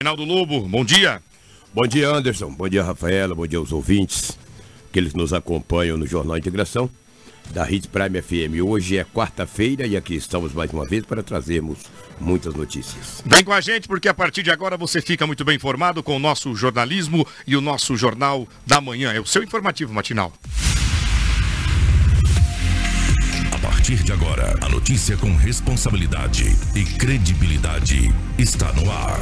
Reinaldo Lobo, bom dia. Bom dia, Anderson. Bom dia, Rafaela. Bom dia aos ouvintes, que nos acompanham no Jornal Integração da Hits Prime FM. Hoje é quarta-feira e aqui estamos mais uma vez para trazermos muitas notícias. Vem com a gente porque a partir de agora você fica muito bem informado com o nosso jornalismo e o nosso Jornal da Manhã. É o seu informativo matinal. A partir de agora, a notícia com responsabilidade e credibilidade está no ar.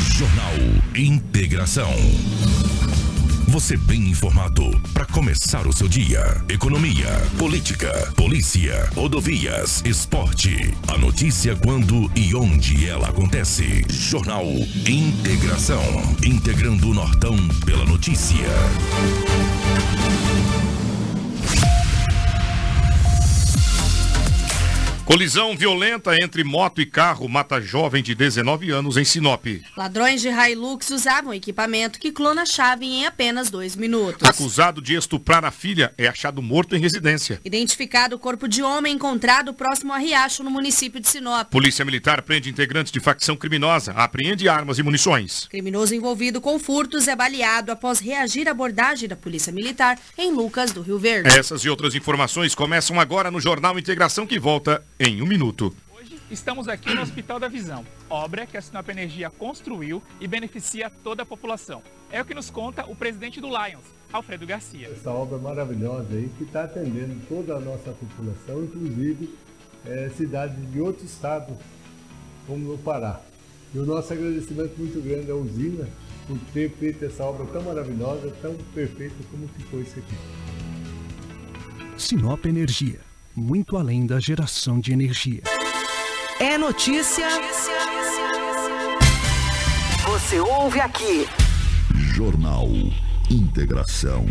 Jornal Integração. Você bem informado para começar o seu dia. Economia, política, polícia, rodovias, esporte. A notícia quando e onde ela acontece. Jornal Integração. Integrando o Nortão pela notícia. Colisão violenta entre moto e carro mata jovem de 19 anos em Sinop. Ladrões de Hilux usavam equipamento que clona a chave em apenas dois minutos. Acusado de estuprar a filha é achado morto em residência. Identificado o corpo de homem encontrado próximo a Riacho, no município de Sinop. Polícia Militar prende integrantes de facção criminosa, apreende armas e munições. Criminoso envolvido com furtos é baleado após reagir à abordagem da Polícia Militar em Lucas do Rio Verde. Essas e outras informações começam agora no Jornal Integração que volta em um minuto. Hoje estamos aqui no Hospital da Visão, obra que a Sinop Energia construiu e beneficia toda a população. É o que nos conta o presidente do Lions, Alfredo Garcia. Essa obra maravilhosa aí que está atendendo toda a nossa população, inclusive é, cidades de outros estados, como no Pará. E o nosso agradecimento muito grande à usina por ter feito essa obra tão maravilhosa, tão perfeita como ficou isso aqui. Sinop Energia muito além da geração de energia. É notícia. Você ouve aqui. Jornal Integração.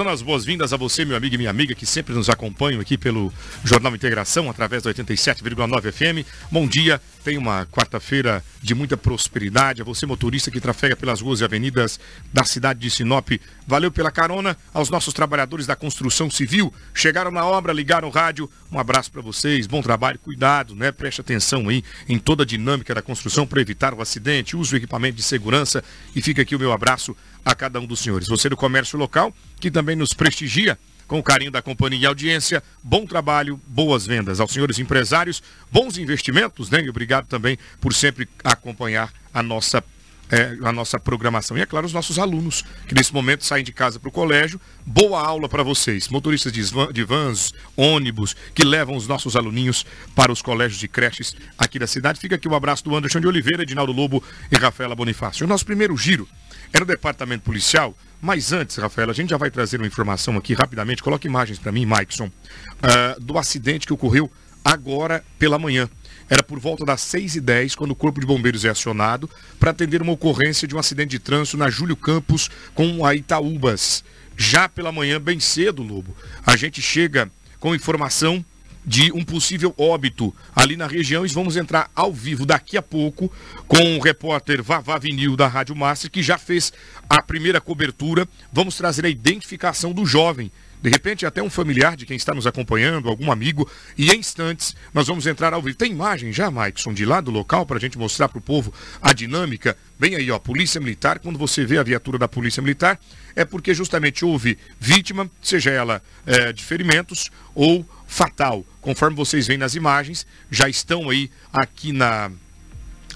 Dando as boas-vindas a você, meu amigo e minha amiga, que sempre nos acompanham aqui pelo Jornal Integração, através da 87,9 FM. Bom dia, tem uma quarta-feira de muita prosperidade. A você, motorista que trafega pelas ruas e avenidas da cidade de Sinop, valeu pela carona. Aos nossos trabalhadores da construção civil, chegaram na obra, ligaram o rádio. Um abraço para vocês, bom trabalho, cuidado, né? Preste atenção aí em toda a dinâmica da construção para evitar o acidente, use o equipamento de segurança e fica aqui o meu abraço a cada um dos senhores. Você do comércio local, que também nos prestigia com o carinho da companhia e audiência, bom trabalho, boas vendas. Aos senhores empresários, bons investimentos, né? E obrigado também por sempre acompanhar a nossa é, a nossa programação. E é claro, os nossos alunos, que nesse momento saem de casa para o colégio. Boa aula para vocês. Motoristas de, van, de vans, ônibus, que levam os nossos aluninhos para os colégios de creches aqui da cidade. Fica aqui o um abraço do Anderson de Oliveira, Edinaldo Lobo e Rafaela Bonifácio. O nosso primeiro giro é no departamento policial. Mas antes, Rafaela, a gente já vai trazer uma informação aqui rapidamente. Coloque imagens para mim, Maikson, uh, do acidente que ocorreu agora pela manhã. Era por volta das 6h10 quando o Corpo de Bombeiros é acionado para atender uma ocorrência de um acidente de trânsito na Júlio Campos com a Itaúbas. Já pela manhã, bem cedo, Lobo, a gente chega com informação de um possível óbito ali na região. E vamos entrar ao vivo daqui a pouco com o repórter Vavá Vinil da Rádio Master, que já fez a primeira cobertura. Vamos trazer a identificação do jovem. De repente, até um familiar de quem está nos acompanhando, algum amigo, e em instantes nós vamos entrar ao vivo. Tem imagem já, Maikson, de lá do local para a gente mostrar para o povo a dinâmica? Bem aí, ó, Polícia Militar, quando você vê a viatura da Polícia Militar, é porque justamente houve vítima, seja ela é, de ferimentos ou fatal. Conforme vocês veem nas imagens, já estão aí aqui na,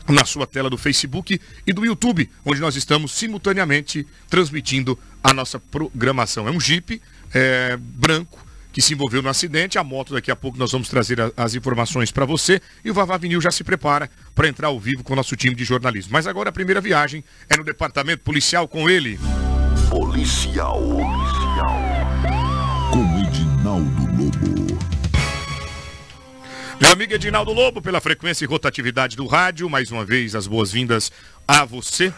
na sua tela do Facebook e do YouTube, onde nós estamos simultaneamente transmitindo a nossa programação. É um Jeep é, branco que se envolveu no acidente. A moto, daqui a pouco nós vamos trazer a, as informações para você. E o Vavá Vinil já se prepara para entrar ao vivo com o nosso time de jornalismo. Mas agora a primeira viagem é no departamento policial com ele. Policial. Policial. Edinaldo Lobo. Meu amigo Edinaldo Lobo, pela frequência e rotatividade do rádio, mais uma vez as boas-vindas a você.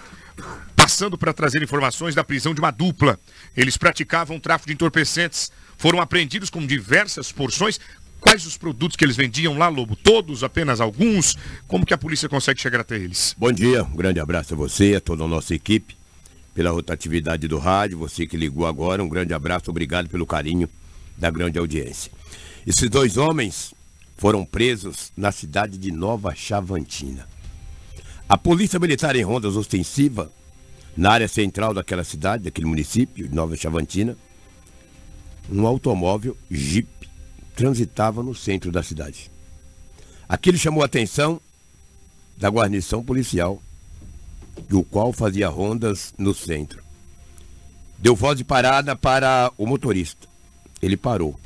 Passando para trazer informações da prisão de uma dupla. Eles praticavam tráfico de entorpecentes, foram apreendidos com diversas porções. Quais os produtos que eles vendiam lá, Lobo? Todos, apenas alguns? Como que a polícia consegue chegar até eles? Bom dia, um grande abraço a você, a toda a nossa equipe, pela rotatividade do rádio, você que ligou agora, um grande abraço, obrigado pelo carinho da grande audiência. Esses dois homens foram presos na cidade de Nova Chavantina. A polícia militar em rondas ostensiva, na área central daquela cidade, daquele município, de Nova Chavantina, um automóvel Jeep transitava no centro da cidade. Aquilo chamou a atenção da guarnição policial, do qual fazia rondas no centro. Deu voz de parada para o motorista. Ele parou.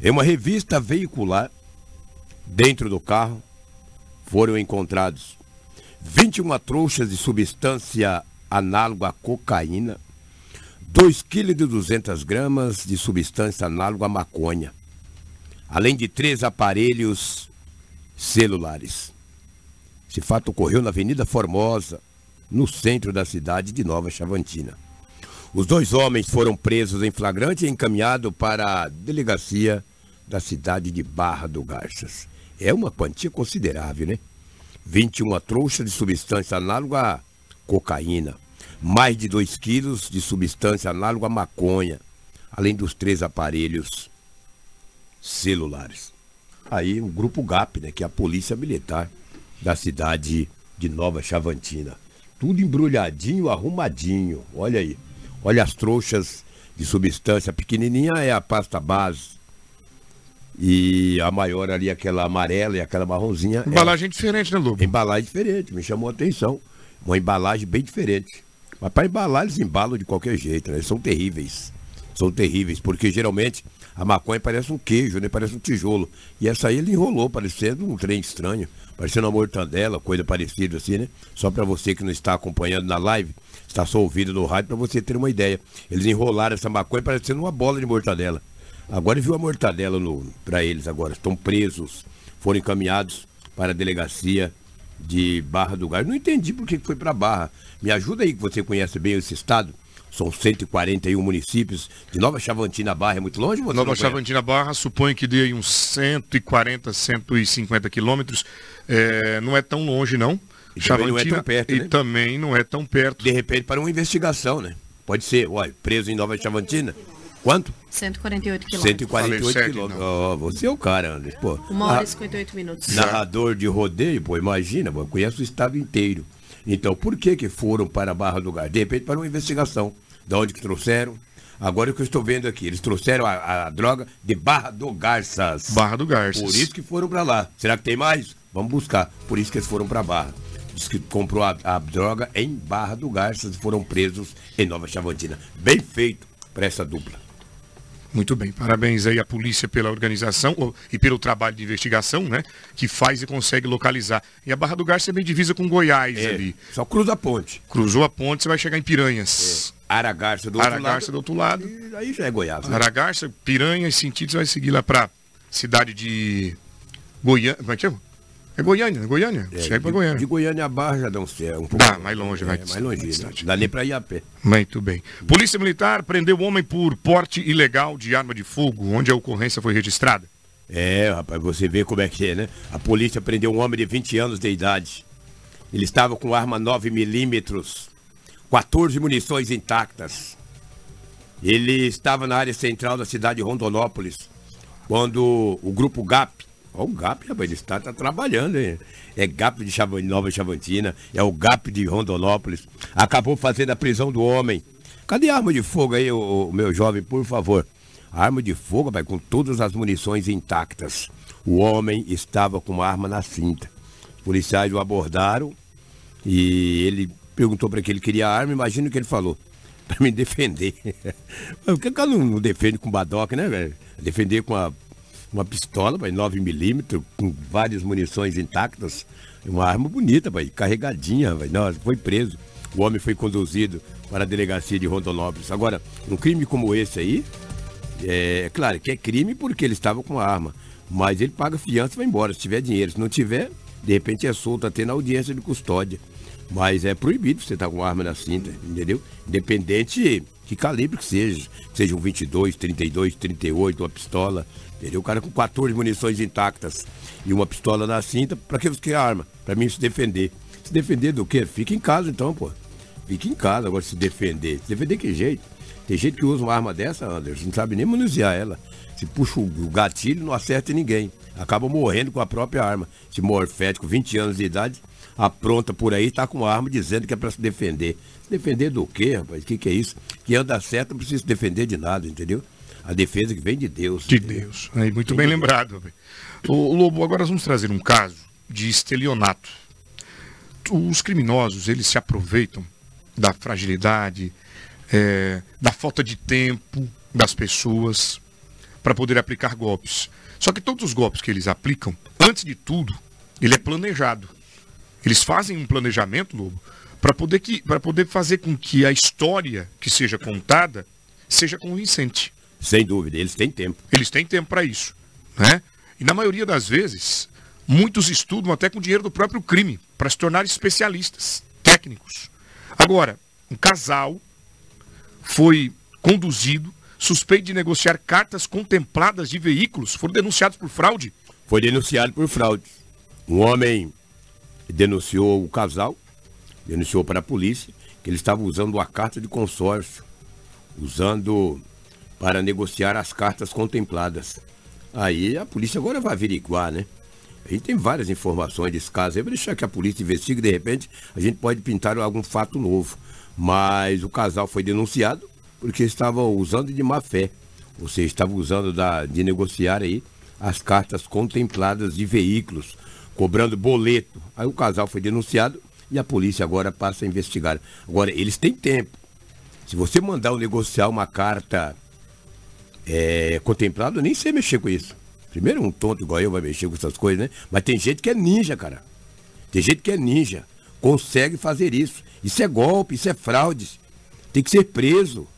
Em uma revista veicular, dentro do carro, foram encontrados 21 trouxas de substância análoga à cocaína, 2 kg 200 gramas de substância análoga à maconha, além de três aparelhos celulares. Esse fato ocorreu na Avenida Formosa, no centro da cidade de Nova Chavantina. Os dois homens foram presos em flagrante e encaminhados para a delegacia da cidade de Barra do Garças. É uma quantia considerável, né? 21 trouxas de substância análoga à cocaína, mais de 2 quilos de substância análoga à maconha, além dos três aparelhos celulares. Aí o grupo GAP, né, que é a polícia militar da cidade de Nova Chavantina. Tudo embrulhadinho, arrumadinho. Olha aí. Olha as trouxas de substância. A pequenininha é a pasta base. E a maior ali, aquela amarela e aquela marronzinha. Embalagem é... diferente, né, Lobo? Embalagem diferente, me chamou a atenção. Uma embalagem bem diferente. Mas para embalar, eles embalam de qualquer jeito, né? Eles são terríveis. São terríveis, porque geralmente a maconha parece um queijo, né? Parece um tijolo. E essa aí ele enrolou, parecendo um trem estranho. Parecendo uma mortandela, coisa parecida assim, né? Só para você que não está acompanhando na live, está só ouvindo no rádio, para você ter uma ideia. Eles enrolaram essa maconha parecendo uma bola de mortadela. Agora viu a mortadela para eles agora. Estão presos, foram encaminhados para a delegacia de Barra do Gás. Não entendi por que foi para Barra. Me ajuda aí que você conhece bem esse estado. São 141 municípios. De Nova Chavantina Barra é muito longe? Você Nova Chavantina Barra, suponho que dê uns 140, 150 quilômetros. É, não é tão longe, não. E Chavantina, não é tão perto, E né? também não é tão perto. De repente, para uma investigação, né? Pode ser, olha, preso em Nova Chavantina, Quanto? 148 quilômetros. 148 quilômetros. Oh, você é o cara, André. Pô, Uma hora e 58 minutos. Narrador de rodeio, pô, imagina, pô, conhece o estado inteiro. Então, por que que foram para a Barra do Garças? De repente, para uma investigação. De onde que trouxeram? Agora o que eu estou vendo aqui, eles trouxeram a, a droga de Barra do Garças. Barra do Garças. Por isso que foram para lá. Será que tem mais? Vamos buscar. Por isso que eles foram para Barra. Que comprou a, a droga em Barra do Garças e foram presos em Nova Chavantina. Bem feito para essa dupla. Muito bem, parabéns aí à polícia pela organização e pelo trabalho de investigação, né? Que faz e consegue localizar. E a Barra do Garça é bem divisa com Goiás é, ali. Só cruza a ponte. Cruzou a ponte, você vai chegar em Piranhas. É. Aragarça do outro Aragarça lado. do outro lado. E aí já é Goiás. Né? Aragarça, Piranhas, sentido, você vai seguir lá pra cidade de Goiânia. Como é que chama? É Goiânia, Goiânia? É, Chega pra Goiânia. De Goiânia a Barra já dá um, um pouco. Dá, mais longe, vai. É, mais longe, né? Dá nem pra ir a pé. Muito bem. Polícia Militar prendeu o homem por porte ilegal de arma de fogo, onde a ocorrência foi registrada. É, rapaz, você vê como é que é, né? A polícia prendeu um homem de 20 anos de idade. Ele estava com arma 9 milímetros, 14 munições intactas. Ele estava na área central da cidade de Rondonópolis, quando o grupo GAP Olha o GAP, rapaz, ele está tá trabalhando, hein? É GAP de Nova Chavantina, é o GAP de Rondonópolis. Acabou fazendo a prisão do homem. Cadê a arma de fogo aí, o, meu jovem, por favor? Arma de fogo, vai com todas as munições intactas. O homem estava com uma arma na cinta. Os policiais o abordaram e ele perguntou para que ele queria a arma. Imagina o que ele falou. Para me defender. Por que o cara não defende com badoca, né, velho? Defender com a uma pistola, 9mm, com várias munições intactas. Uma arma bonita, vai, carregadinha, vai. Nossa, foi preso. O homem foi conduzido para a delegacia de Rondonópolis. Agora, um crime como esse aí, é claro que é crime porque ele estava com a arma. Mas ele paga fiança e vai embora, se tiver dinheiro. Se não tiver, de repente é solto até na audiência de custódia. Mas é proibido você estar com arma na cinta, entendeu? Independente que calibre que seja. Seja um 22, 32, 38, uma pistola. Entendeu? O cara com 14 munições intactas e uma pistola na cinta, pra que você arma? Pra mim se defender. Se defender do quê? Fica em casa então, pô. Fica em casa agora se defender. Se defender que jeito? Tem gente que usa uma arma dessa, Anderson, não sabe nem manusear ela. Se puxa o gatilho, não acerta ninguém. Acaba morrendo com a própria arma. Se morfético, 20 anos de idade, apronta por aí, tá com arma dizendo que é para se defender. Defender do quê, rapaz? O que, que é isso? Que anda certo, não precisa se defender de nada, entendeu? A defesa que vem de Deus. De entendeu? Deus. Aí, muito bem lembrado. O Lobo, agora nós vamos trazer um caso de estelionato. Os criminosos, eles se aproveitam da fragilidade, é, da falta de tempo das pessoas para poder aplicar golpes. Só que todos os golpes que eles aplicam, antes de tudo, ele é planejado. Eles fazem um planejamento, Lobo, para poder, que, poder fazer com que a história que seja contada seja convincente. Sem dúvida, eles têm tempo. Eles têm tempo para isso. Né? E na maioria das vezes, muitos estudam até com dinheiro do próprio crime, para se tornar especialistas, técnicos. Agora, um casal foi conduzido suspeito de negociar cartas contempladas de veículos, foram denunciados por fraude. Foi denunciado por fraude. Um homem denunciou o casal, denunciou para a polícia que ele estava usando a carta de consórcio, usando para negociar as cartas contempladas. Aí a polícia agora vai averiguar, né? A gente tem várias informações desse caso. Eu vou deixar que a polícia investigue, de repente a gente pode pintar algum fato novo. Mas o casal foi denunciado porque estavam usando de má fé. Ou seja, estavam usando da, de negociar aí as cartas contempladas de veículos, cobrando boleto. Aí o casal foi denunciado e a polícia agora passa a investigar. Agora, eles têm tempo. Se você mandar o negociar uma carta é, contemplada, eu nem sei mexer com isso. Primeiro, um tonto igual eu vai mexer com essas coisas, né? Mas tem gente que é ninja, cara. Tem gente que é ninja. Consegue fazer isso. Isso é golpe, isso é fraude. Tem que ser preso.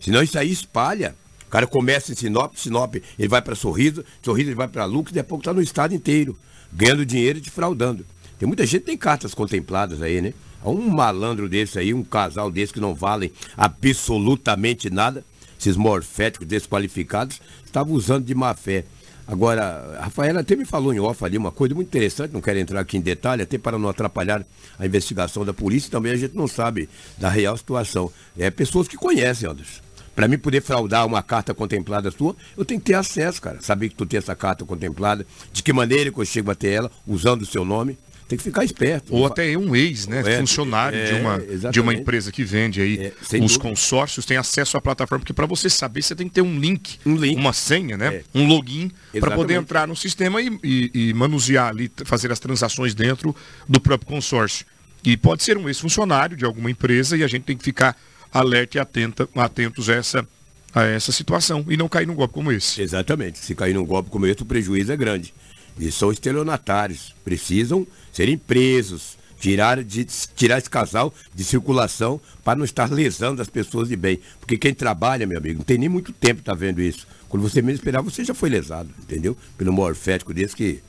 Senão isso aí espalha. O cara começa em Sinop, Sinop ele vai para Sorriso, Sorriso ele vai para Lucas, e a pouco está no estado inteiro, ganhando dinheiro e te fraudando. Tem muita gente tem cartas contempladas aí, né? Um malandro desse aí, um casal desse que não valem absolutamente nada, esses morféticos desqualificados, estavam usando de má fé. Agora, a Rafaela até me falou em off ali uma coisa muito interessante, não quero entrar aqui em detalhe, até para não atrapalhar a investigação da polícia, também a gente não sabe da real situação. É pessoas que conhecem, Anderson. Para mim poder fraudar uma carta contemplada sua, eu tenho que ter acesso, cara. Saber que tu tem essa carta contemplada, de que maneira que eu chego até ela, usando o seu nome. Tem que ficar esperto. Ou até um ex, né? É, funcionário é, de, uma, de uma empresa que vende aí. É, os dúvida. consórcios têm acesso à plataforma, porque para você saber, você tem que ter um link, um link. uma senha, né? É. Um login para poder entrar no sistema e, e, e manusear ali, fazer as transações dentro do próprio consórcio. E pode ser um ex-funcionário de alguma empresa e a gente tem que ficar alerta e atenta, atentos a essa, a essa situação e não cair num golpe como esse. Exatamente. Se cair num golpe como esse, o prejuízo é grande. E são estelionatários. Precisam serem presos, tirar, de, tirar esse casal de circulação para não estar lesando as pessoas de bem. Porque quem trabalha, meu amigo, não tem nem muito tempo tá vendo isso. Quando você menos esperar, você já foi lesado, entendeu? Pelo morfético desse que.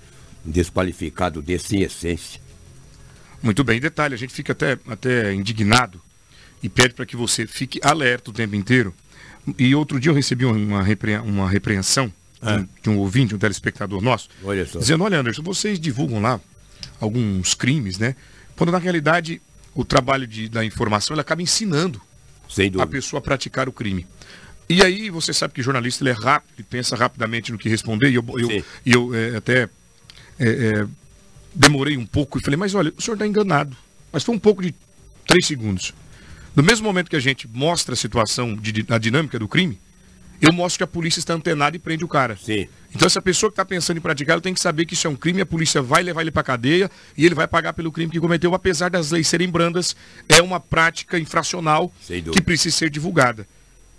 Desqualificado desse em essência. Muito bem, detalhe, a gente fica até, até indignado e pede para que você fique alerta o tempo inteiro. E outro dia eu recebi uma, repre... uma repreensão é. de, um, ouvinte, um telespectador nosso, olha dizendo, olha Anderson, vocês divulgam lá alguns crimes, né? Quando na realidade o trabalho de, da informação ele acaba ensinando a pessoa a praticar o crime. E aí você sabe que jornalista ele é rápido, ele pensa rapidamente no que responder, e eu, eu, eu é, até é, é, demorei um pouco e falei, mas olha, o senhor está enganado. Mas foi um pouco de três segundos. No mesmo momento que a gente mostra a situação, de, a dinâmica do crime, eu mostro que a polícia está antenada e prende o cara. Sim. Então essa pessoa que está pensando em praticar, ela tem que saber que isso é um crime, a polícia vai levar ele para cadeia e ele vai pagar pelo crime que cometeu, apesar das leis serem brandas, é uma prática infracional que precisa ser divulgada.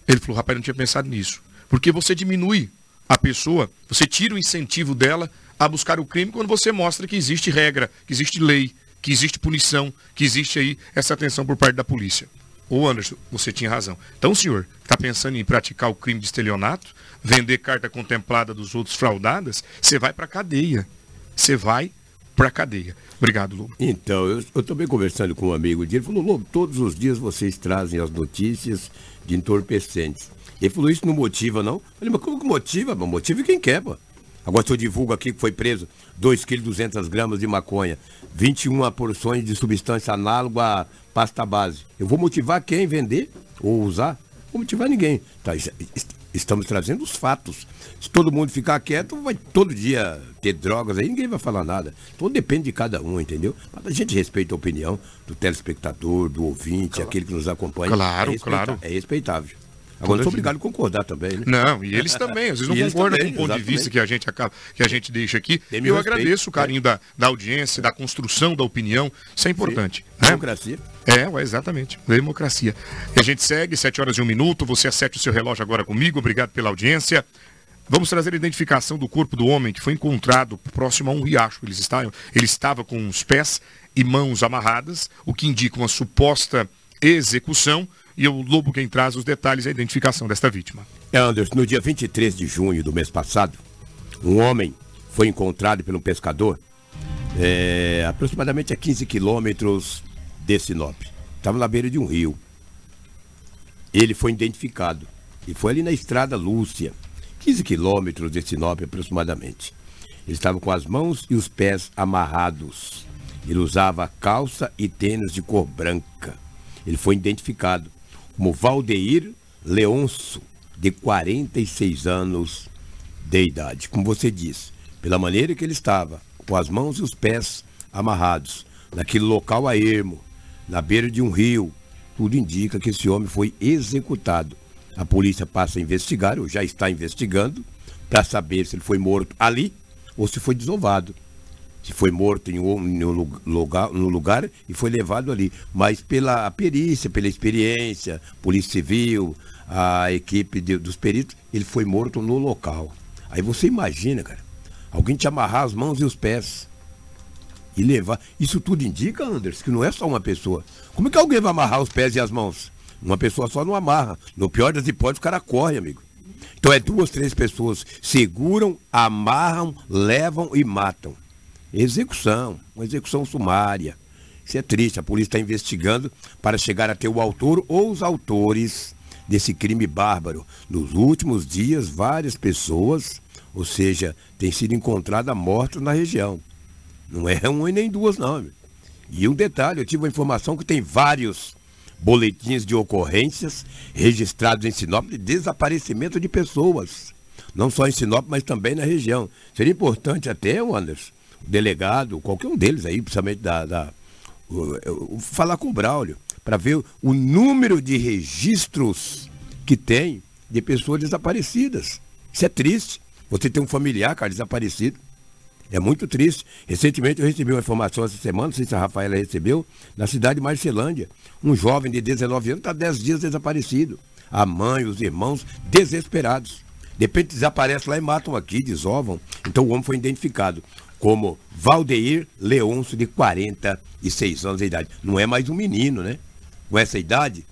Ele falou, rapaz, não tinha pensado nisso. Porque você diminui a pessoa, você tira o incentivo dela a buscar o crime quando você mostra que existe regra, que existe lei, que existe punição, que existe aí essa atenção por parte da polícia. Ô Anderson, você tinha razão. Então, senhor, está pensando em praticar o crime de estelionato, vender carta contemplada dos outros fraudadas, você vai para cadeia. Você vai para cadeia. Obrigado, Lobo. Então, eu, também conversando com um amigo dele, ele falou, Lobo, todos os dias vocês trazem as notícias de entorpecentes. Ele falou, isso não motiva, não? Eu falei, mas como que motiva? Motiva quem quer, pô. Agora, se eu divulgo aqui que foi preso 2,2 kg gramas de maconha, 21 porções de substância análoga pasta base. Eu vou motivar quem vender ou usar? Vou motivar ninguém. Tá, Estamos trazendo os fatos. Se todo mundo ficar quieto, vai todo dia ter drogas aí, ninguém vai falar nada. Tudo depende de cada um, entendeu? Mas a gente respeita a opinião do telespectador, do ouvinte, claro. aquele que nos acompanha. Claro, é claro. É respeitável. Agora não sou obrigado a concordar também, né? Não, e eles também, às vezes não concordam também, com o ponto exatamente. de vista que a gente acaba, que a gente deixa aqui. eu respeito, agradeço o carinho é. da, da audiência, da construção da opinião. Isso é importante. Né? Democracia. É, exatamente. Democracia. E a gente segue, 7 horas e um minuto. Você acerte o seu relógio agora comigo. Obrigado pela audiência. Vamos trazer a identificação do corpo do homem que foi encontrado próximo a um riacho. Ele estava, ele estava com os pés e mãos amarradas, o que indica uma suposta execução e o Lobo quem traz os detalhes e a identificação desta vítima. Anderson, no dia 23 de junho do mês passado, um homem foi encontrado um pescador é, aproximadamente a 15 quilômetros de Sinop. Estava na beira de um rio. Ele foi identificado e foi ali na estrada Lúcia, 15 quilômetros de Sinop aproximadamente. Ele estava com as mãos e os pés amarrados. Ele usava calça e tênis de cor branca. Ele foi identificado como Valdeir Leonço, de 46 anos de idade. Como você disse, pela maneira que ele estava, com as mãos e os pés amarrados, naquele local a ermo, na beira de um rio, tudo indica que esse homem foi executado. A polícia passa a investigar, ou já está investigando, para saber se ele foi morto ali ou se foi desovado se foi morto em um lugar, no lugar e foi levado ali. Mas pela perícia, pela experiência, Polícia Civil, a equipe de, dos peritos, ele foi morto no local. Aí você imagina, cara, alguém te amarrar as mãos e os pés e levar. Isso tudo indica, Anderson, que não é só uma pessoa. Como é que alguém vai amarrar os pés e as mãos? Uma pessoa só não amarra. No pior das hipóteses, o cara corre, amigo. Então é duas, três pessoas seguram, amarram, levam e matam. Execução, uma execução sumária. Isso é triste, a polícia está investigando para chegar a ter o autor ou os autores desse crime bárbaro. Nos últimos dias, várias pessoas, ou seja, têm sido encontradas mortas na região. Não é um e nem duas, não. E um detalhe, eu tive uma informação que tem vários boletins de ocorrências registrados em Sinop de desaparecimento de pessoas. Não só em Sinop, mas também na região. Seria importante até, Anderson, delegado, qualquer um deles aí, principalmente da. da falar com o Braulio, para ver o número de registros que tem de pessoas desaparecidas. Isso é triste. Você tem um familiar, cara, desaparecido. É muito triste. Recentemente eu recebi uma informação essa semana, não sei se a Rafaela recebeu, na cidade de Marcelândia. Um jovem de 19 anos está 10 dias desaparecido. A mãe, os irmãos, desesperados. De repente desaparece lá e matam aqui, desovam. Então o homem foi identificado como Valdeir Leôncio, de 46 anos de idade. Não é mais um menino, né? Com essa idade,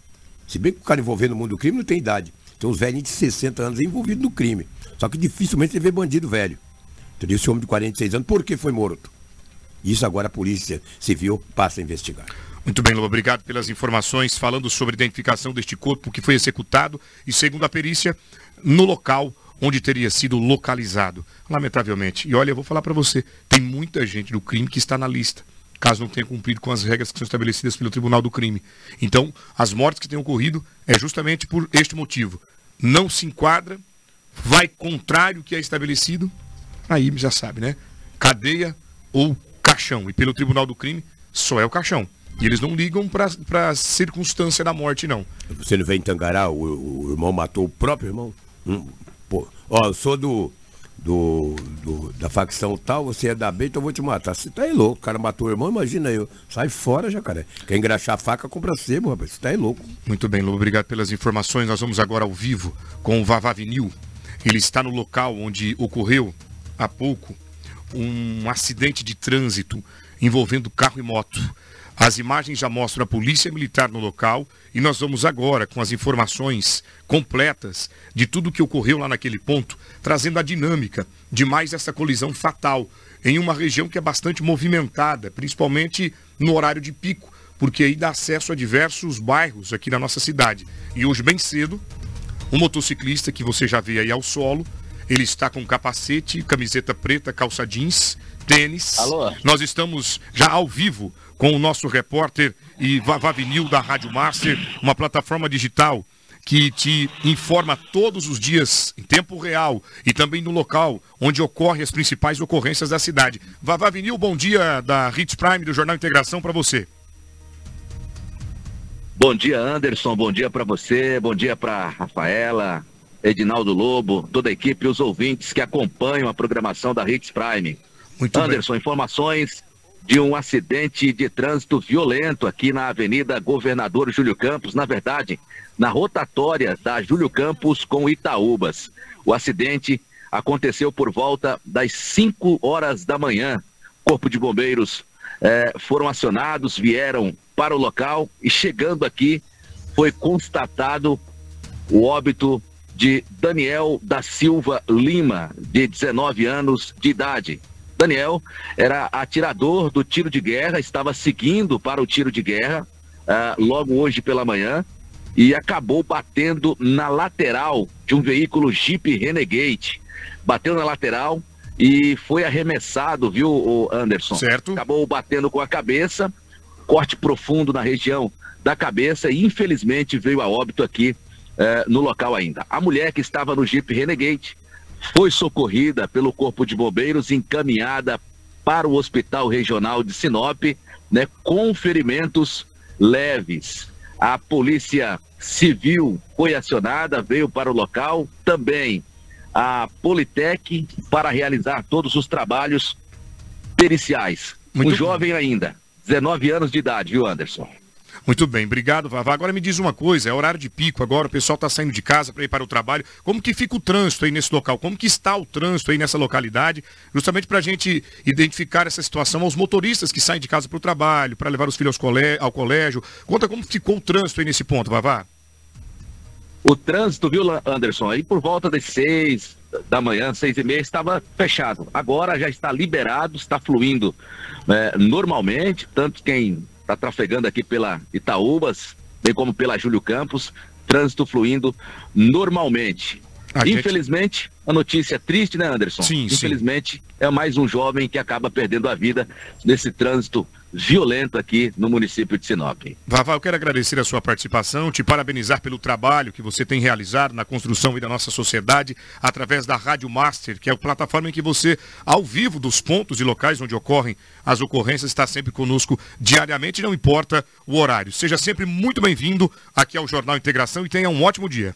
se bem que o cara envolvido no mundo do crime não tem idade. Tem uns velhinhos de 60 anos envolvidos no crime. Só que dificilmente você vê bandido velho. Entendeu? Esse homem de 46 anos, por que foi morto? Isso agora a Polícia Civil passa a investigar. Muito bem, Lobo, obrigado pelas informações falando sobre a identificação deste corpo que foi executado e, segundo a perícia, no local onde teria sido localizado. Lamentavelmente. E olha, eu vou falar para você, tem muita gente do crime que está na lista, caso não tenha cumprido com as regras que são estabelecidas pelo Tribunal do Crime. Então, as mortes que têm ocorrido é justamente por este motivo. Não se enquadra, vai contrário ao que é estabelecido, aí já sabe, né? Cadeia ou caixão. E pelo Tribunal do Crime, só é o caixão. E eles não ligam para a circunstância da morte, não. Você não vê em Tangará, o, o irmão matou o próprio irmão? Hum, ó, eu sou do, do, do, da facção tal, você é da B, então eu vou te matar. Você tá aí louco, o cara matou o irmão, imagina eu. Sai fora, jacaré. Quer engraxar a faca, compra sebo, rapaz. Você tá aí louco. Muito bem, Lobo, obrigado pelas informações. Nós vamos agora ao vivo com o Vavá Vinil. Ele está no local onde ocorreu há pouco um acidente de trânsito envolvendo carro e moto. As imagens já mostram a polícia militar no local e nós vamos agora com as informações completas de tudo o que ocorreu lá naquele ponto, trazendo a dinâmica de mais essa colisão fatal em uma região que é bastante movimentada, principalmente no horário de pico, porque aí dá acesso a diversos bairros aqui na nossa cidade. E hoje bem cedo, um motociclista que você já vê aí ao solo, ele está com capacete, camiseta preta, calça jeans, tênis. Alô? Nós estamos já ao vivo com o nosso repórter e Vavinil da Rádio Master, uma plataforma digital que te informa todos os dias, em tempo real, e também no local onde ocorrem as principais ocorrências da cidade. Vavá Vinil, bom dia da Hits Prime do Jornal Integração para você. Bom dia, Anderson. Bom dia para você. Bom dia para Rafaela, Edinaldo Lobo, toda a equipe e os ouvintes que acompanham a programação da Hits Prime. Muito Anderson, bem. informações de um acidente de trânsito violento aqui na Avenida Governador Júlio Campos, na verdade, na rotatória da Júlio Campos com Itaúbas. O acidente aconteceu por volta das 5 horas da manhã. Corpo de Bombeiros eh, foram acionados, vieram para o local e chegando aqui foi constatado o óbito de Daniel da Silva Lima, de 19 anos de idade. Daniel era atirador do tiro de guerra, estava seguindo para o tiro de guerra uh, logo hoje pela manhã e acabou batendo na lateral de um veículo Jeep Renegade. Bateu na lateral e foi arremessado, viu, Anderson? Certo. Acabou batendo com a cabeça, corte profundo na região da cabeça e infelizmente veio a óbito aqui uh, no local ainda. A mulher que estava no Jeep Renegade foi socorrida pelo Corpo de Bombeiros, encaminhada para o Hospital Regional de Sinop, né, com ferimentos leves. A Polícia Civil foi acionada, veio para o local, também a Politec para realizar todos os trabalhos periciais. Muito um jovem ainda, 19 anos de idade, viu, Anderson? Muito bem, obrigado, Vavá. Agora me diz uma coisa, é horário de pico agora, o pessoal está saindo de casa para ir para o trabalho. Como que fica o trânsito aí nesse local? Como que está o trânsito aí nessa localidade? Justamente para a gente identificar essa situação aos motoristas que saem de casa para o trabalho, para levar os filhos ao colégio. Conta como ficou o trânsito aí nesse ponto, Vavá. O trânsito, viu, Anderson, aí por volta das seis da manhã, seis e meia, estava fechado. Agora já está liberado, está fluindo é, normalmente, tanto quem está trafegando aqui pela Itaúbas, bem como pela Júlio Campos, trânsito fluindo normalmente. A Infelizmente, gente... a notícia é triste, né, Anderson? Sim, Infelizmente, sim. é mais um jovem que acaba perdendo a vida nesse trânsito violento aqui no município de Sinop. Vavá, eu quero agradecer a sua participação, te parabenizar pelo trabalho que você tem realizado na construção da nossa sociedade através da Rádio Master, que é a plataforma em que você, ao vivo dos pontos e locais onde ocorrem as ocorrências, está sempre conosco diariamente, não importa o horário. Seja sempre muito bem-vindo aqui ao Jornal Integração e tenha um ótimo dia.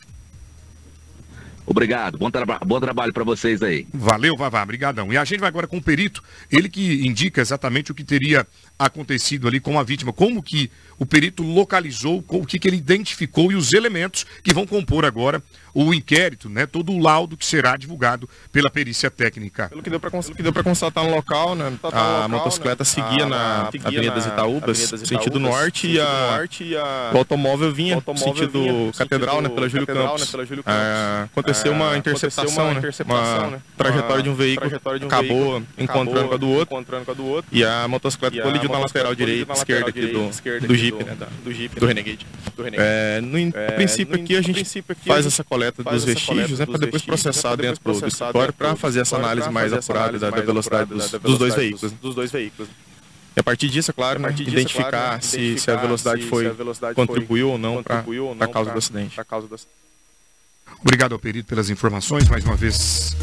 Obrigado, bom, tra bom trabalho para vocês aí. Valeu, Vavá, brigadão. E a gente vai agora com o perito, ele que indica exatamente o que teria acontecido ali com a vítima, como que o perito localizou, o que, que ele identificou e os elementos que vão compor agora o inquérito, né, todo o laudo que será divulgado pela perícia técnica. Pelo que deu para constatar no local, né, a local, motocicleta né, seguia, a, na, seguia Avenida das Itaúbas, Itaúbas sentido norte, e, a, norte e a, o automóvel vinha automóvel sentido vinha, Catedral, sentido né, pela Júlio Campos. Né, pela Júlio Campos. É, aconteceu uma interceptação, uma, interceptação, né, uma trajetória de um veículo, de um acabou veículo, encontrando com a do outro, encontrando com a do outro. E a motocicleta colidiu na lateral direita, esquerda aqui do, do Jeep, né, do Jeep, do Renegade. É, no princípio aqui a gente faz essa coleta dos vestígios, né, para depois processar dentro do escritório para fazer essa análise mais apurada da, da velocidade dos, dois veículos. Dos dois veículos. E a partir disso, é claro, né, identificar, claro, se, identificar se, a velocidade foi, a velocidade contribuiu ou não para a causa do acidente. Obrigado ao perito pelas informações. Mais uma vez,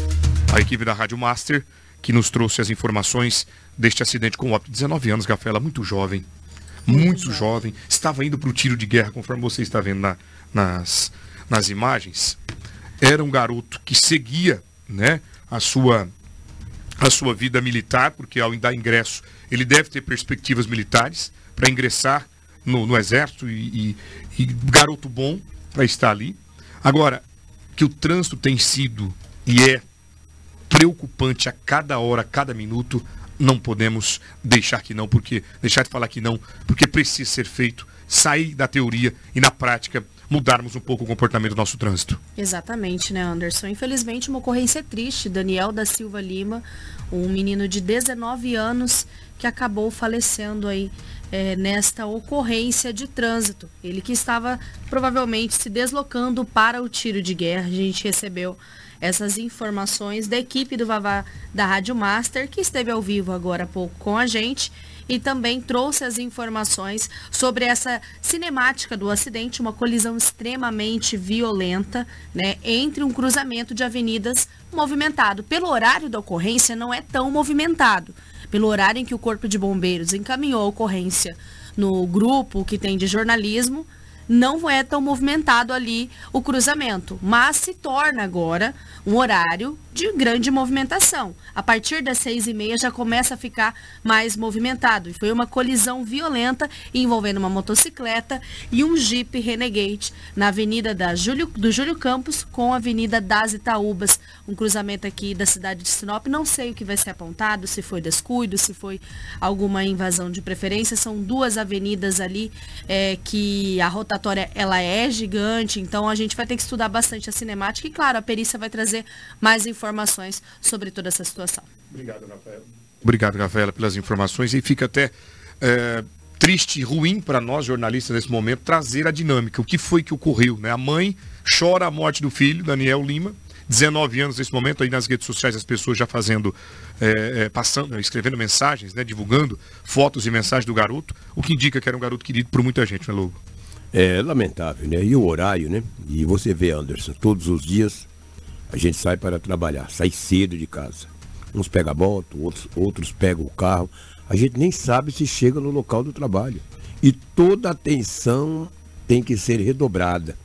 a equipe da Rádio Master que nos trouxe as informações deste acidente com o óbito. 19 anos, Gafela, muito jovem. Muito jovem. Estava indo para o tiro de guerra, conforme você está vendo na, nas, nas imagens, era um garoto que seguia né, a, sua, a sua vida militar, porque ao dar ingresso ele deve ter perspectivas militares para ingressar no, no exército e, e, e garoto bom para estar ali. Agora, que o trânsito tem sido e é preocupante a cada hora, a cada minuto, não podemos deixar que não, porque deixar de falar que não, porque precisa ser feito, sair da teoria e na prática mudarmos um pouco o comportamento do nosso trânsito. Exatamente, né, Anderson? Infelizmente, uma ocorrência triste. Daniel da Silva Lima, um menino de 19 anos que acabou falecendo aí é, nesta ocorrência de trânsito. Ele que estava provavelmente se deslocando para o tiro de guerra. A gente recebeu essas informações da equipe do Vavá da Rádio Master, que esteve ao vivo agora há pouco com a gente e também trouxe as informações sobre essa cinemática do acidente, uma colisão extremamente violenta, né, entre um cruzamento de avenidas movimentado. Pelo horário da ocorrência não é tão movimentado. Pelo horário em que o Corpo de Bombeiros encaminhou a ocorrência no grupo que tem de jornalismo, não é tão movimentado ali o cruzamento, mas se torna agora um horário de grande movimentação. A partir das seis e meia já começa a ficar mais movimentado. E foi uma colisão violenta envolvendo uma motocicleta e um Jeep Renegade na Avenida da Júlio, do Júlio Campos com a Avenida das Itaúbas. Um cruzamento aqui da cidade de Sinop. Não sei o que vai ser apontado, se foi descuido, se foi alguma invasão de preferência. São duas avenidas ali é, que a rotatória ela é gigante, então a gente vai ter que estudar bastante a cinemática e, claro, a perícia vai trazer mais informações informações sobre toda essa situação. Obrigado, Rafaela. Obrigado, Rafaela, pelas informações. E fica até é, triste e ruim para nós, jornalistas, nesse momento, trazer a dinâmica. O que foi que ocorreu? Né? A mãe chora a morte do filho, Daniel Lima, 19 anos nesse momento, aí nas redes sociais as pessoas já fazendo, é, é, passando, escrevendo mensagens, né, divulgando fotos e mensagens do garoto, o que indica que era um garoto querido por muita gente, né, Lobo? É lamentável, né? E o horário, né? E você vê, Anderson, todos os dias a gente sai para trabalhar, sai cedo de casa. Uns pegam a moto, outros, outros pegam o carro. A gente nem sabe se chega no local do trabalho. E toda atenção tem que ser redobrada.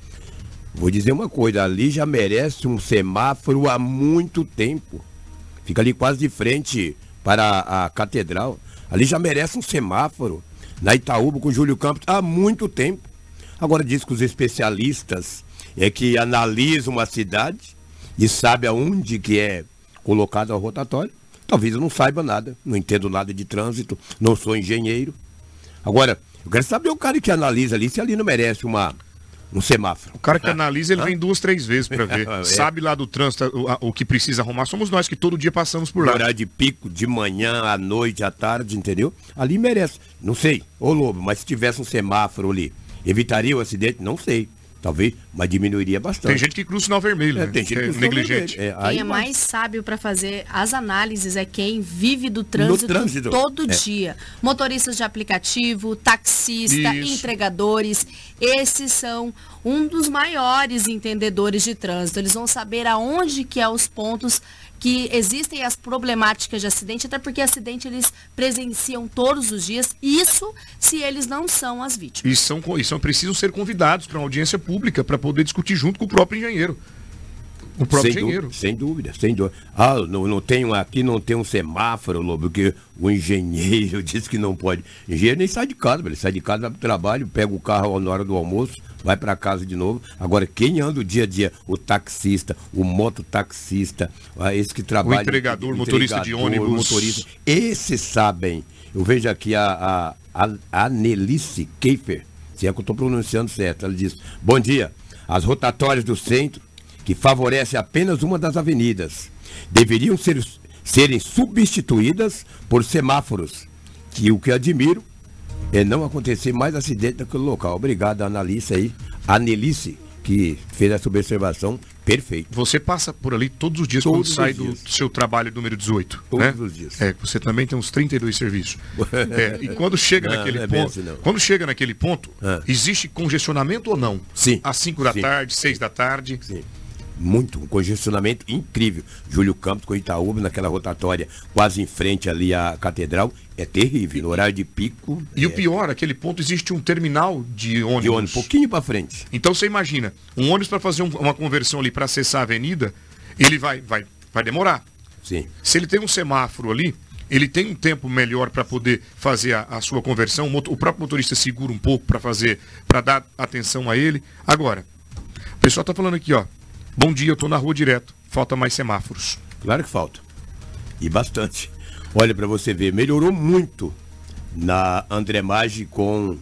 Vou dizer uma coisa, ali já merece um semáforo há muito tempo. Fica ali quase de frente para a, a catedral. Ali já merece um semáforo. Na Itaúba com Júlio Campos há muito tempo. Agora diz que os especialistas é que analisam uma cidade e sabe aonde que é colocado a rotatória. Talvez eu não saiba nada, não entendo nada de trânsito, não sou engenheiro. Agora, eu quero saber o cara que analisa ali se ali não merece uma, um semáforo. O cara que analisa, ele vem duas, três vezes para ver. é. Sabe lá do trânsito o, o, que precisa arrumar. Somos nós que todo dia passamos por lá. Horário de pico, de manhã, à noite, à tarde, entendeu? Ali merece. Não sei, ô Lobo, mas se tivesse um semáforo ali, evitaria o acidente? Não sei. Talvez, mas diminuiria bastante. Tem gente que cruza o sinal vermelho, é, né? Tem gente que é negligente. É, quem é mais sábio para fazer as análises é quem vive do trânsito, trânsito. todo é. dia. Motoristas de aplicativo, taxista, Isso. entregadores, esses são um dos maiores entendedores de trânsito. Eles vão saber aonde que é os pontos que existem as problemáticas de acidente, até porque acidente eles presenciam todos os dias, isso se eles não são as vítimas. E são, e são precisam ser convidados para uma audiência pública para poder discutir junto com o próprio engenheiro. O próprio sem engenheiro. Dúvida, sem dúvida, sem dúvida. Ah, não, não tem um, aqui não tem um semáforo, Lobo, que o engenheiro disse que não pode. O engenheiro nem sai de casa, ele sai de casa, vai para o trabalho, pega o carro na hora do almoço, vai para casa de novo. Agora, quem anda o dia a dia? O taxista, o mototaxista, ah, esse que trabalha. O entregador, o motorista de ônibus. Motorista, esses sabem. Eu vejo aqui a, a, a Anelice Keifer, se é que eu estou pronunciando certo. Ela diz: Bom dia. As rotatórias do centro, que favorecem apenas uma das avenidas, deveriam ser, serem substituídas por semáforos. Que o que admiro é não acontecer mais acidente naquele local. Obrigado, Analice aí, Anelice, que fez essa observação perfeita. Você passa por ali todos os dias todos quando sai do seu trabalho número 18. Todos né? os dias. É, você também tem uns 32 serviços. é, e quando chega não, naquele não é ponto, assim, quando chega naquele ponto, ah. existe congestionamento ou não? Sim. Às 5 da Sim. tarde, 6 da tarde. Sim muito, um congestionamento incrível. Júlio Campos com Itaúba, naquela rotatória quase em frente ali à catedral, é terrível. No horário de pico. E é... o pior, aquele ponto existe um terminal de ônibus. De ônibus, um pouquinho para frente. Então você imagina, um ônibus para fazer um, uma conversão ali para acessar a avenida, ele vai, vai, vai demorar. Sim. Se ele tem um semáforo ali, ele tem um tempo melhor para poder fazer a, a, sua conversão. O próprio motorista segura um pouco para fazer, para dar atenção a ele. Agora, o pessoal está falando aqui, ó. Bom dia, eu estou na rua direto. Falta mais semáforos. Claro que falta. E bastante. Olha para você ver, melhorou muito na André Maggi com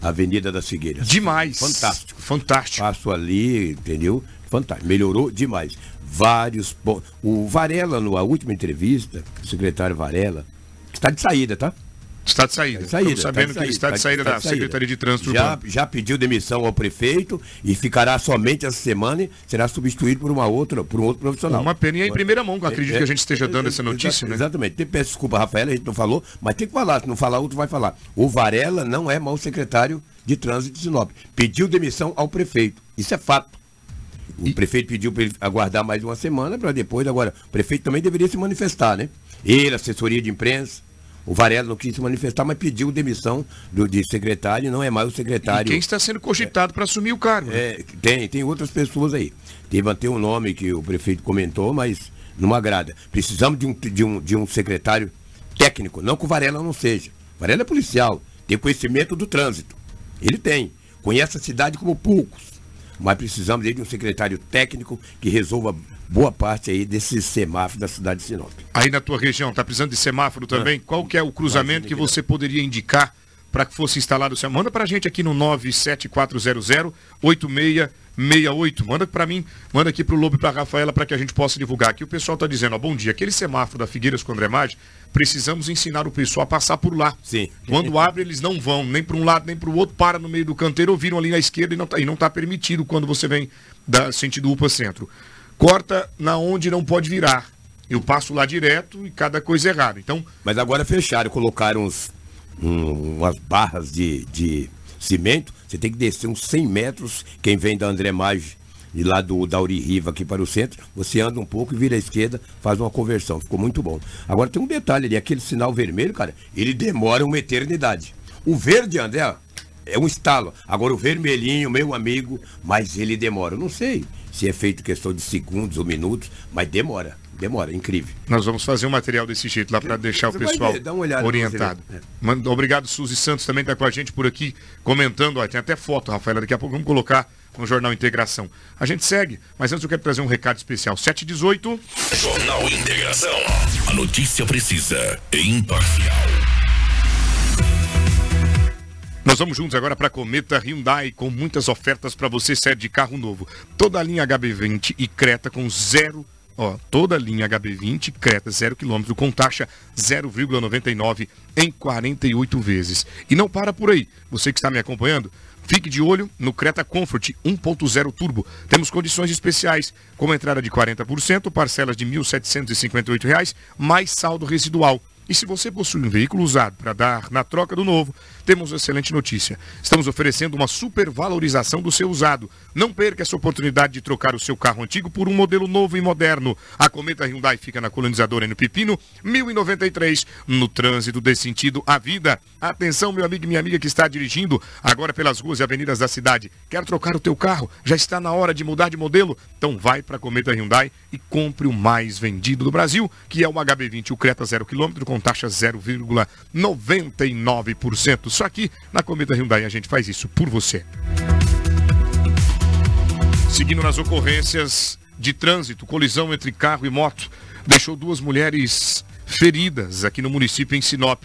a Avenida das Figueiras. Demais. Fantástico. Fantástico. Passo ali, entendeu? Fantástico. Melhorou demais. Vários pontos. O Varela, na última entrevista, o secretário Varela, está de saída, tá? Está de saída. Está de saída. Estamos sabendo está que ele está de saída está da Secretaria de Trânsito já, Urbano. já pediu demissão ao prefeito e ficará somente essa semana e será substituído por uma outra, por um outro profissional. Uma pena e é em primeira mão, acredito É, que a gente esteja dando essa notícia, Exa- né? Exatamente. Tem- Peço desculpa, Rafael, a gente não falou, mas tem que falar. Se não falar, outro vai falar. O Varela não é mau secretário de trânsito de Sinop. Pediu demissão ao prefeito. Isso é fato. O prefeito pediu para ele aguardar mais uma semana para depois. Agora, o prefeito também deveria se manifestar, né? Ele, assessoria de imprensa. O Varela não quis se manifestar, mas pediu demissão do, de secretário e não é mais o E secretário. quem está sendo cogitado para assumir o cargo? né? É, tem, tem outras pessoas aí. Teve até um nome que o prefeito comentou, mas não agrada. Precisamos de um, de um, de um secretário técnico, não que o Varela não seja. O Varela é policial, tem conhecimento do trânsito. Ele tem. Conhece a cidade como poucos. Mas precisamos de um secretário técnico que resolva boa parte aí desses semáforos da cidade de Sinop. Aí na tua região, tá precisando de semáforo também? Qual que é o cruzamento que você poderia indicar para que fosse instalado o semáforo? Manda pra gente aqui no 97400-8668. Manda para mim, manda aqui pro Lobo e pra Rafaela para que a gente possa divulgar. Aqui o pessoal tá dizendo, ó, bom dia, aquele semáforo da Figueiras com André Maggi, precisamos ensinar o pessoal a passar por lá. Sim. Quando abre, eles não vão, nem para um lado, nem para o outro, para no meio do canteiro, ou viram ali na esquerda e não, tá, e não tá permitido quando você vem da sentido UPA Centro. Corta na onde não pode virar. Eu passo lá direto e cada coisa é errada. Então, Mas agora fecharam, colocaram uns, um- umas barras de, de cimento. Você tem que descer uns 100 metros. Quem vem da André Maggi e lá do da Uri Riva aqui para o centro, você anda um pouco e vira à esquerda, faz uma conversão. Ficou muito bom. Agora tem um detalhe ali, aquele sinal vermelho, cara, ele demora uma eternidade. O verde, André, é um estalo. Agora o vermelhinho, meu amigo, mas ele demora. Eu não sei se é feito questão de segundos ou minutos, mas demora. Demora, incrível. nós vamos fazer um material desse jeito lá para deixar o Você pessoal ver, dá uma olhada orientado. Manda- Obrigado, Suzy Santos, também está com a gente por aqui, comentando. Ó, tem até foto, Rafaela, daqui a pouco vamos colocar no Jornal Integração. A gente segue, mas antes eu quero trazer um recado especial. 718. Jornal Integração. A notícia precisa e imparcial. Nós vamos juntos agora para a Cometa Hyundai com muitas ofertas para você sair de carro novo. Toda a linha HB20 e Creta com zero, ó, toda a linha HB20 Creta zero quilômetro com taxa 0,99 em 48 vezes. E não para por aí. Você que está me acompanhando, fique de olho no Creta Comfort 1.0 Turbo. Temos condições especiais, como entrada de 40%, parcelas de 1.758 reais, mais saldo residual. E se você possui um veículo usado para dar na troca do novo, temos uma excelente notícia. Estamos oferecendo uma supervalorização do seu usado. Não perca essa oportunidade de trocar o seu carro antigo por um modelo novo e moderno. A Cometa Hyundai fica na colonizadora no Pepino, 1093, no trânsito desse sentido à vida. Atenção, meu amigo e minha amiga que está dirigindo agora pelas ruas e avenidas da cidade. Quer trocar o teu carro? Já está na hora de mudar de modelo? Então vai para a Cometa Hyundai e compre o mais vendido do Brasil, que é o HB20, o Creta 0 km com taxa 0,99%. Só aqui na Cometa Hyundai a gente faz isso por você. Seguindo nas ocorrências de trânsito, colisão entre carro e moto deixou duas mulheres feridas aqui no município em Sinop.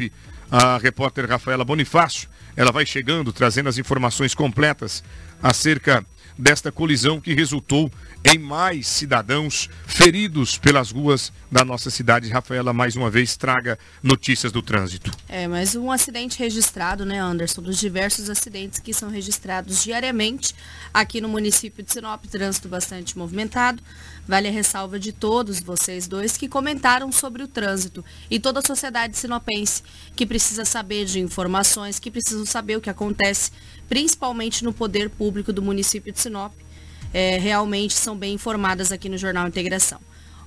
A repórter Rafaela Bonifácio, ela vai chegando trazendo as informações completas acerca desta colisão que resultou em mais cidadãos feridos pelas ruas da nossa cidade. Rafaela, mais uma vez, traga notícias do trânsito. É, mas um acidente registrado, né, Anderson, dos diversos acidentes que são registrados diariamente aqui no município de Sinop, trânsito bastante movimentado. Vale a ressalva de todos vocês dois que comentaram sobre o trânsito e toda a sociedade sinopense que precisa saber de informações, que precisam saber o que acontece, principalmente no poder público do município de Sinop. É, realmente são bem informadas aqui no Jornal Integração.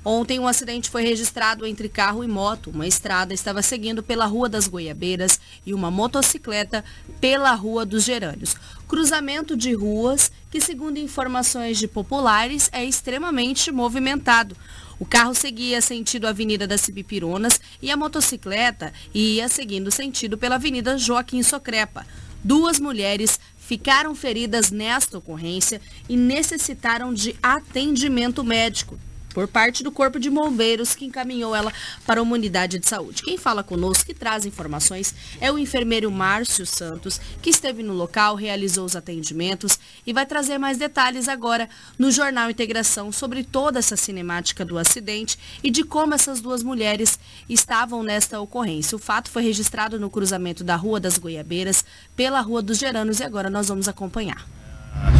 Ontem, um acidente foi registrado entre carro e moto. Uma estrada estava seguindo pela Rua das Goiabeiras e uma motocicleta pela Rua dos Gerânios. Cruzamento de ruas que, segundo informações de populares, é extremamente movimentado. O carro seguia sentido Avenida das Cibipironas e a motocicleta ia seguindo sentido pela Avenida Joaquim Socrepa. Duas mulheres ficaram feridas nesta ocorrência e necessitaram de atendimento médico. Por parte do Corpo de Bombeiros, que encaminhou ela para uma unidade de saúde. Quem fala conosco, que traz informações, é o enfermeiro Márcio Santos, que esteve no local, realizou os atendimentos e vai trazer mais detalhes agora no Jornal Integração sobre toda essa cinemática do acidente e de como essas duas mulheres estavam nesta ocorrência. O fato foi registrado no cruzamento da Rua das Goiabeiras pela Rua dos Geranos e agora nós vamos acompanhar.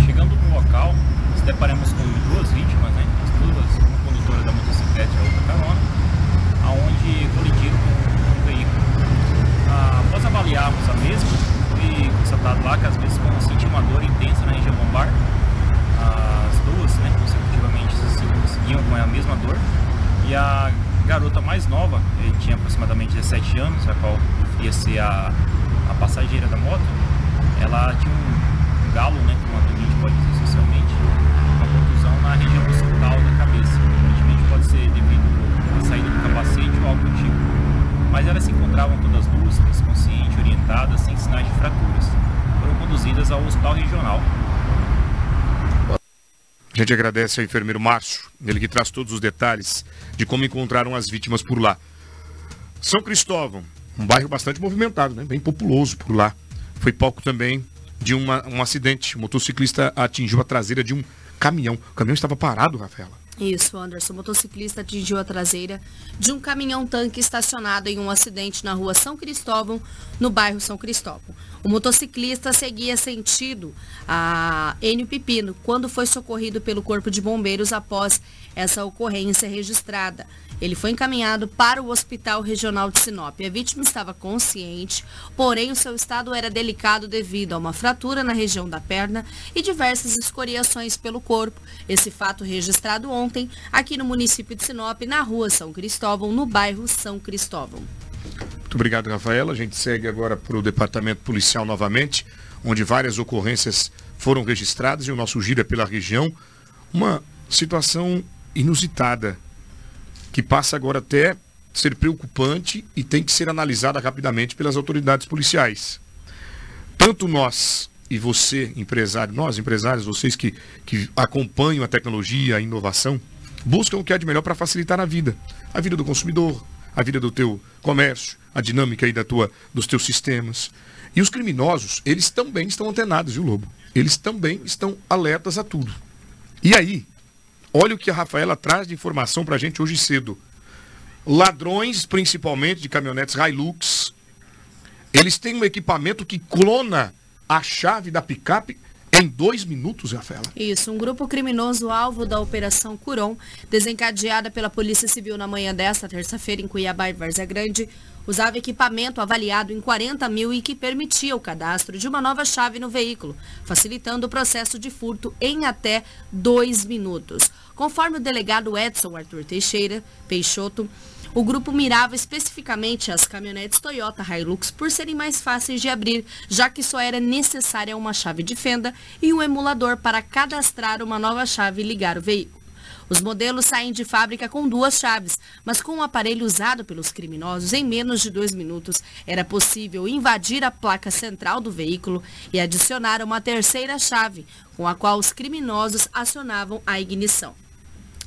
Chegando no local, nos deparamos com duas vítimas, né? bicicleta e outra carona, aonde colidiram com um veículo. Ah, após avaliarmos a mesma, foi constatado lá que às vezes como sentiu uma dor intensa na região lombar, as duas, né, consecutivamente seguiam com a mesma dor, e a garota mais nova, ele tinha aproximadamente 17 anos, a qual ia ser a, a passageira da moto, ela tinha um, galo, né, uma a pode dizer socialmente, uma contusão na região occipital da cabeça. Pode ser devido à saída do capacete ou algo do tipo. Mas elas se encontravam sem sinais de fraturas. Foram conduzidas ao hospital regional. A gente agradece ao enfermeiro Márcio, ele que traz todos os detalhes de como encontraram as vítimas por lá. São Cristóvão, um bairro bastante movimentado, né? bem populoso por lá. Foi palco também de uma, um acidente. O motociclista atingiu a traseira de um caminhão. O caminhão estava parado, Rafaela. Isso, Anderson. O motociclista atingiu a traseira de um caminhão-tanque estacionado em um acidente na rua São Cristóvão, no bairro São Cristóvão. O motociclista seguia sentido a Enio Pipino quando foi socorrido pelo Corpo de Bombeiros após essa ocorrência registrada. Ele foi encaminhado para o Hospital Regional de Sinop. A vítima estava consciente, porém o seu estado era delicado devido a uma fratura na região da perna e diversas escoriações pelo corpo. Esse fato registrado ontem aqui no município de Sinop, na rua São Cristóvão, no bairro São Cristóvão. Muito obrigado, Rafaela. A gente segue agora para o departamento policial novamente, onde várias ocorrências foram registradas e o nosso giro é pela região. Uma situação inusitada que passa agora até ser preocupante e tem que ser analisada rapidamente pelas autoridades policiais. Tanto nós e você, empresário, nós empresários, vocês que, que acompanham a tecnologia, a inovação, buscam o que há de melhor para facilitar a vida. A vida do consumidor, a vida do teu comércio, a dinâmica aí da tua, dos teus sistemas. E os criminosos, eles também estão antenados, viu, Lobo? Eles também estão alertas a tudo. E aí, Olha o que a Rafaela traz de informação para a gente hoje cedo. Ladrões, principalmente de caminhonetes Hilux, eles têm um equipamento que clona a chave da picape em dois minutos, Rafaela. Isso, um grupo criminoso alvo da Operação Curon, desencadeada pela Polícia Civil na manhã desta terça-feira em Cuiabá e Várzea Grande, usava equipamento avaliado em 40 mil e que permitia o cadastro de uma nova chave no veículo, facilitando o processo de furto em até dois minutos. Conforme o delegado Edson Arthur Teixeira Peixoto, o grupo mirava especificamente as caminhonetes Toyota Hilux por serem mais fáceis de abrir, já que só era necessária uma chave de fenda e um emulador para cadastrar uma nova chave e ligar o veículo. Os modelos saem de fábrica com duas chaves, mas com o aparelho usado pelos criminosos, em menos de dois minutos, era possível invadir a placa central do veículo e adicionar uma terceira chave, com a qual os criminosos acionavam a ignição.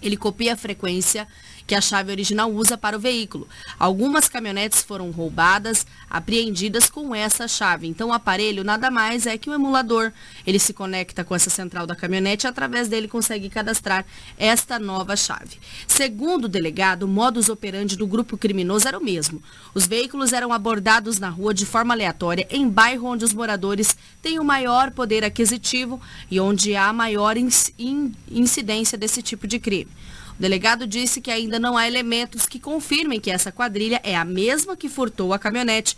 Ele copia a frequência que a chave original usa para o veículo. Algumas caminhonetes foram roubadas, apreendidas com essa chave. Então o aparelho nada mais é que um emulador. Ele se conecta com essa central da caminhonete e através dele consegue cadastrar esta nova chave. Segundo o delegado, o modus operandi do grupo criminoso era o mesmo. Os veículos eram abordados na rua de forma aleatória em bairro onde os moradores têm o maior poder aquisitivo e onde há maior incidência desse tipo de crime. O delegado disse que ainda não há elementos que confirmem que essa quadrilha é a mesma que furtou a caminhonete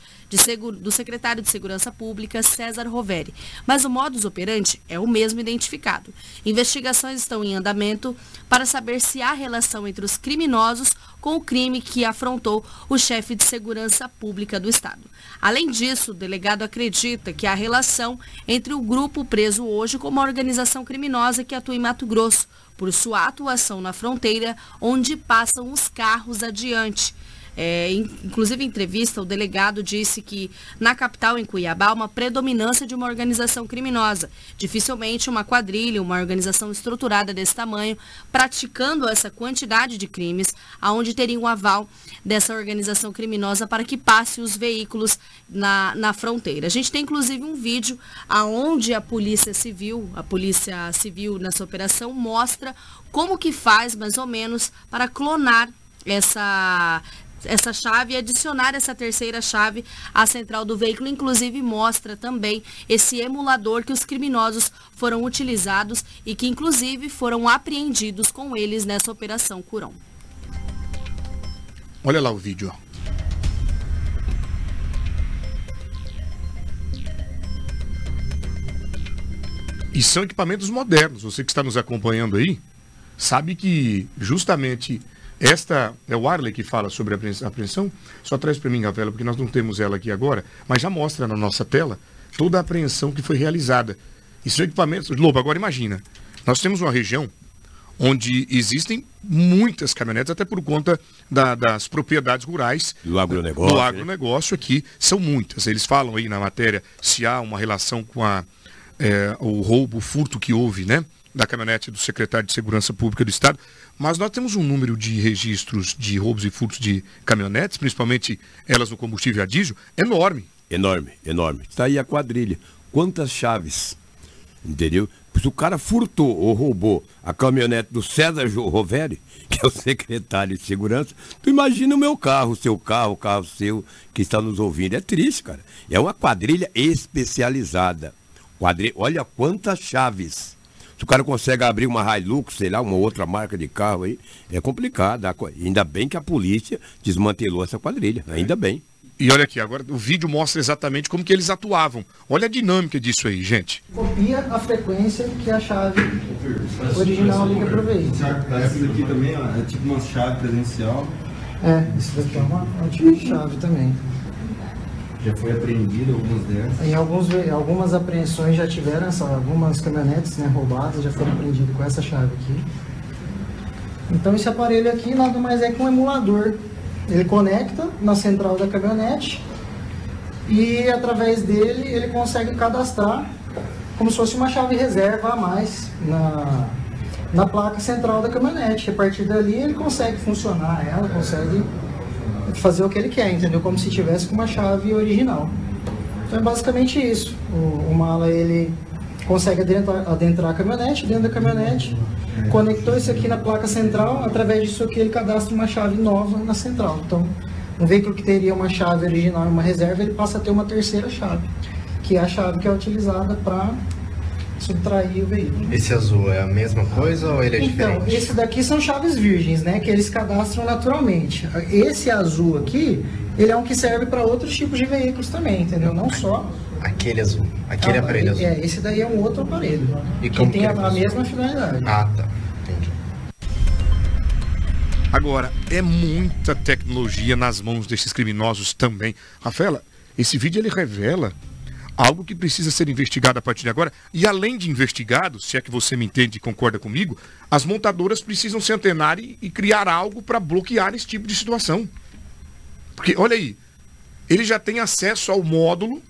do secretário de Segurança Pública, César Roveri. Mas o modus operandi é o mesmo identificado. Investigações estão em andamento para saber se há relação entre os criminosos com o crime que afrontou o chefe de segurança pública do Estado. Além disso, o delegado acredita que há relação entre o grupo preso hoje com uma organização criminosa que atua em Mato Grosso, por sua atuação na fronteira, onde passam os carros adiante. É, inclusive, em entrevista, o delegado disse que na capital, em Cuiabá, há uma predominância de uma organização criminosa. Dificilmente uma quadrilha, uma organização estruturada desse tamanho, praticando essa quantidade de crimes, aonde teria um aval dessa organização criminosa para que passe os veículos na, na fronteira. A gente tem, inclusive, um vídeo aonde a Polícia Civil, a Polícia Civil nessa operação, mostra como que faz, mais ou menos, para clonar essa essa chave e adicionar essa terceira chave à central do veículo. Inclusive mostra também esse emulador que os criminosos foram utilizados e que inclusive foram apreendidos com eles nessa operação Curão. Olha lá o vídeo. E são equipamentos modernos. Você que está nos acompanhando aí, sabe que justamente esta é o Arley que fala sobre a apreensão. Só traz para mim, Gavela, porque nós não temos ela aqui agora, mas já mostra na nossa tela toda a apreensão que foi realizada. E são equipamentos. Lobo, agora imagina. Nós temos uma região onde existem muitas caminhonetes, até por conta da, das propriedades rurais. Do agronegócio. Do né? agronegócio aqui, são muitas. Eles falam aí na matéria se há uma relação com a, é, o roubo, o furto que houve, né? Da caminhonete do secretário de Segurança Pública do Estado. Mas nós temos um número de registros de roubos e furtos de caminhonetes, principalmente elas no combustível a diesel, enorme. Enorme, enorme. Está aí a quadrilha. Quantas chaves? Entendeu? Se o cara furtou ou roubou a caminhonete do César Roveri, que é o secretário de segurança, tu imagina o meu carro, o seu carro, o carro seu que está nos ouvindo. É triste, cara. É uma quadrilha especializada. Quadrilha, olha quantas chaves. Se o cara consegue abrir uma Hilux, sei lá, uma outra marca de carro aí, é complicado. Ainda bem que a polícia desmantelou essa quadrilha. Ainda bem. E olha aqui, agora o vídeo mostra exatamente como que eles atuavam. Olha a dinâmica disso aí, gente. Copia a frequência que a chave original liga para o veículo. Essa daqui também ó, é tipo uma chave presencial. É, isso daqui é uma, uma tipo de chave também. Já foi apreendido algumas delas? Em alguns, algumas apreensões já tiveram, algumas caminhonetes né, roubadas já foram apreendidas com essa chave aqui. Então esse aparelho aqui nada mais é que um emulador ele conecta na central da caminhonete e através dele ele consegue cadastrar como se fosse uma chave reserva a mais na, na placa central da caminhonete. A partir dali ele consegue funcionar ela, consegue fazer o que ele quer, entendeu? Como se tivesse com uma chave original. Então é basicamente isso. O, o mala ele consegue adentrar, adentrar a caminhonete, dentro da caminhonete, conectou isso aqui na placa central, através disso aqui ele cadastra uma chave nova na central. Então, um veículo que teria uma chave original e uma reserva, ele passa a ter uma terceira chave, que é a chave que é utilizada para subtrair o veículo. Esse azul é a mesma coisa ou ele é então, diferente? Então, esse daqui são chaves virgens, né, que eles cadastram naturalmente. Esse azul aqui, ele é um que serve para outros tipos de veículos também, entendeu? Não só Aquele azul. Aquele ah, aparelho azul. É, esse daí é um outro aparelho. E que tem a, a mesma finalidade. Ah, tá. Entendi. Agora, é muita tecnologia nas mãos desses criminosos também. Rafaela, esse vídeo ele revela algo que precisa ser investigado a partir de agora. E além de investigado, se é que você me entende e concorda comigo, as montadoras precisam se antenar e, e criar algo para bloquear esse tipo de situação. Porque, olha aí, ele já tem acesso ao módulo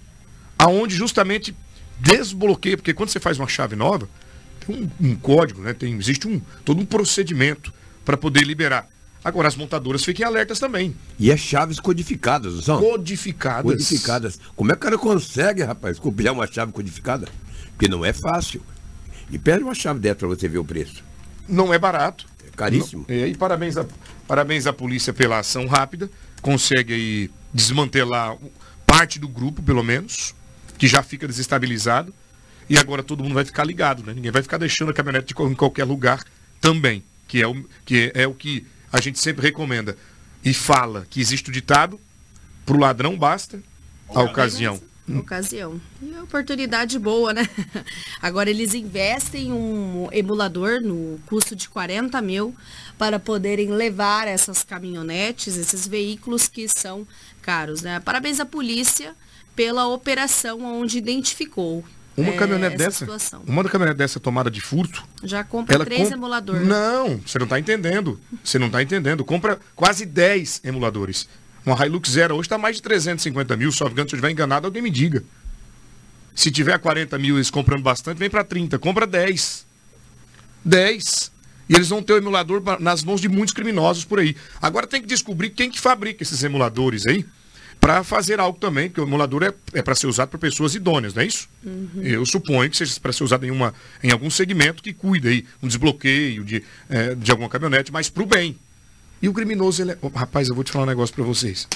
aonde justamente desbloqueia, porque quando você faz uma chave nova, tem um, um código, né? Tem, existe um, todo um procedimento para poder liberar. Agora, as montadoras fiquem alertas também. E é chaves codificadas, não são? Codificadas. Codificadas. Como é que o cara consegue, rapaz, copiar uma chave codificada? Porque não é fácil. E pede uma chave dessa para você ver o preço. Não é barato. É caríssimo. Não, e aí, parabéns, a, parabéns à polícia pela ação rápida. Consegue aí desmantelar parte do grupo, pelo menos que já fica desestabilizado. E agora todo mundo vai ficar ligado, né? Ninguém vai ficar deixando a caminhonete de, em qualquer lugar também, que é o que, é, é o que a gente sempre recomenda. E fala que existe o ditado, para o ladrão basta a ocasião. Ocasião. E oportunidade boa, né? Agora eles investem um emulador no custo de 40 mil para poderem levar essas caminhonetes, esses veículos que são caros, né? Parabéns à polícia pela operação onde identificou Uma é, caminhonete essa dessa, situação. uma caminhonete dessa tomada de furto, Já compra ela três comp- emuladores. Não, você não está entendendo. Você não está entendendo. Compra quase 10 emuladores. Uma Hilux Zero hoje está mais de 350 mil, só se eu estiver enganado, alguém me diga. Se tiver 40 mil eles comprando bastante, vem para 30. Compra 10. 10. E eles vão ter o emulador nas mãos de muitos criminosos por aí. Agora tem que descobrir quem que fabrica esses emuladores aí para fazer algo também, porque o emulador é, é para ser usado por pessoas idôneas, não é isso? Eu suponho que seja para ser usado em, uma, em algum segmento que cuida aí, um desbloqueio de, eh, de alguma caminhonete, mas para o bem. E o criminoso, ele é... Ô, rapaz, eu vou te falar um negócio para vocês.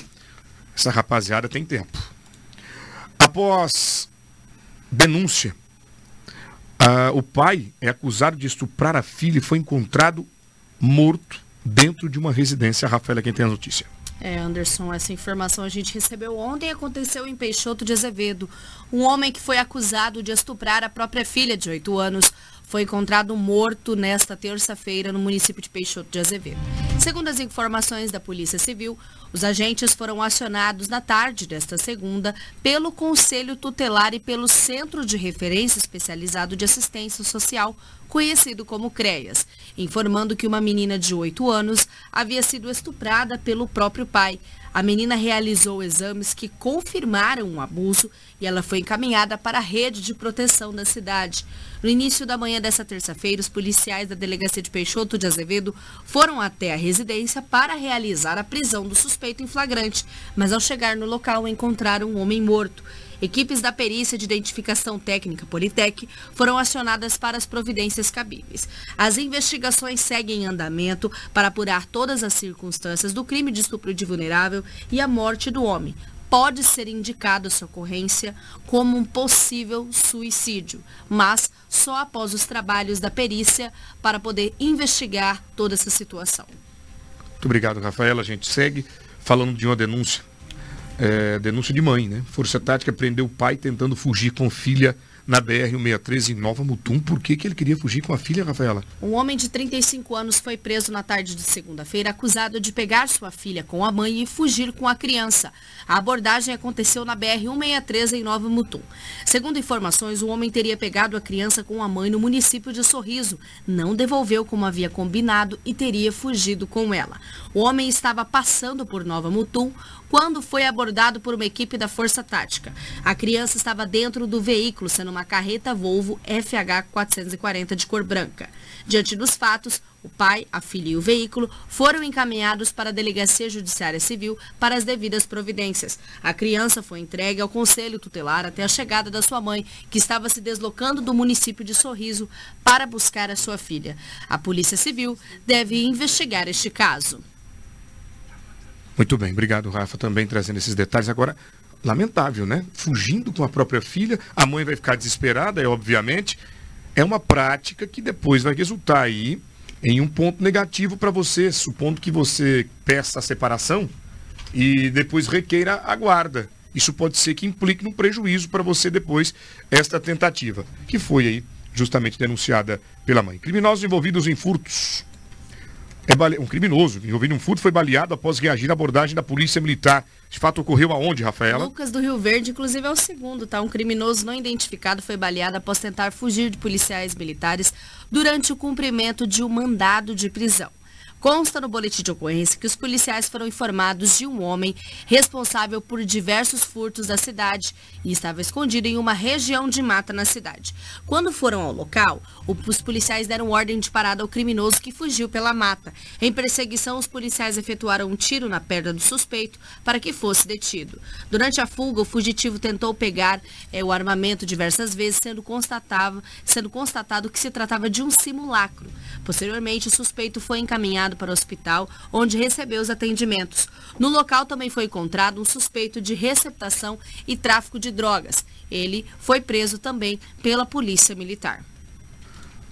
Essa rapaziada tem tempo. Após denúncia, ah, o pai é acusado de estuprar a filha e foi encontrado morto dentro de uma residência. Rafaela, quem tem a notícia? É, Anderson, essa informação a gente recebeu ontem aconteceu em Peixoto de Azevedo. Um homem que foi acusado de estuprar a própria filha de 8 anos foi encontrado morto nesta terça-feira no município de Peixoto de Azevedo. Segundo as informações da Polícia Civil, os agentes foram acionados na tarde desta segunda pelo Conselho Tutelar e pelo Centro de Referência Especializado de Assistência Social, conhecido como CREAS, informando que uma menina de 8 anos havia sido estuprada pelo próprio pai. A menina realizou exames que confirmaram o abuso e ela foi encaminhada para a rede de proteção da cidade. No início da manhã dessa terça-feira, os policiais da delegacia de Peixoto de Azevedo foram até a residência para realizar a prisão do suspeito em flagrante, mas ao chegar no local encontraram um homem morto. Equipes da perícia de identificação técnica Politec foram acionadas para as providências cabíveis. As investigações seguem em andamento para apurar todas as circunstâncias do crime de estupro de vulnerável e a morte do homem. Pode ser indicada sua ocorrência como um possível suicídio, mas só após os trabalhos da perícia para poder investigar toda essa situação. Muito obrigado, Rafaela. A gente segue falando de uma denúncia. É, denúncia de mãe, né? Força Tática prendeu o pai tentando fugir com filha na BR-163 em Nova Mutum. Por que, que ele queria fugir com a filha, Rafaela? Um homem de 35 anos foi preso na tarde de segunda-feira acusado de pegar sua filha com a mãe e fugir com a criança. A abordagem aconteceu na BR-163 em Nova Mutum. Segundo informações, o homem teria pegado a criança com a mãe no município de Sorriso, não devolveu como havia combinado e teria fugido com ela. O homem estava passando por Nova Mutum quando foi abordado por uma equipe da Força Tática. A criança estava dentro do veículo, sendo uma carreta Volvo FH 440 de cor branca. Diante dos fatos, o pai, a filha e o veículo foram encaminhados para a Delegacia Judiciária Civil para as devidas providências. A criança foi entregue ao Conselho Tutelar até a chegada da sua mãe, que estava se deslocando do município de Sorriso para buscar a sua filha. A Polícia Civil deve investigar este caso. Muito bem, obrigado, Rafa, também trazendo esses detalhes. Agora, lamentável, né? Fugindo com a própria filha, a mãe vai ficar desesperada, é obviamente. É uma prática que depois vai resultar aí em um ponto negativo para você, supondo que você peça a separação e depois requeira a guarda. Isso pode ser que implique num prejuízo para você depois, esta tentativa, que foi aí justamente denunciada pela mãe. Criminosos envolvidos em furtos. É bale... Um criminoso envolvido em um furto foi baleado após reagir à abordagem da polícia militar. Esse fato ocorreu aonde, Rafaela? Lucas do Rio Verde, inclusive, é o segundo, tá? Um criminoso não identificado foi baleado após tentar fugir de policiais militares durante o cumprimento de um mandado de prisão. Consta no boletim de ocorrência que os policiais foram informados de um homem responsável por diversos furtos da cidade e estava escondido em uma região de mata na cidade. Quando foram ao local, os policiais deram ordem de parada ao criminoso que fugiu pela mata. Em perseguição, os policiais efetuaram um tiro na perna do suspeito para que fosse detido. Durante a fuga, o fugitivo tentou pegar eh, o armamento diversas vezes, sendo constatado, sendo constatado que se tratava de um simulacro. Posteriormente, o suspeito foi encaminhado para o hospital, onde recebeu os atendimentos. No local também foi encontrado um suspeito de receptação e tráfico de drogas. Ele foi preso também pela Polícia Militar.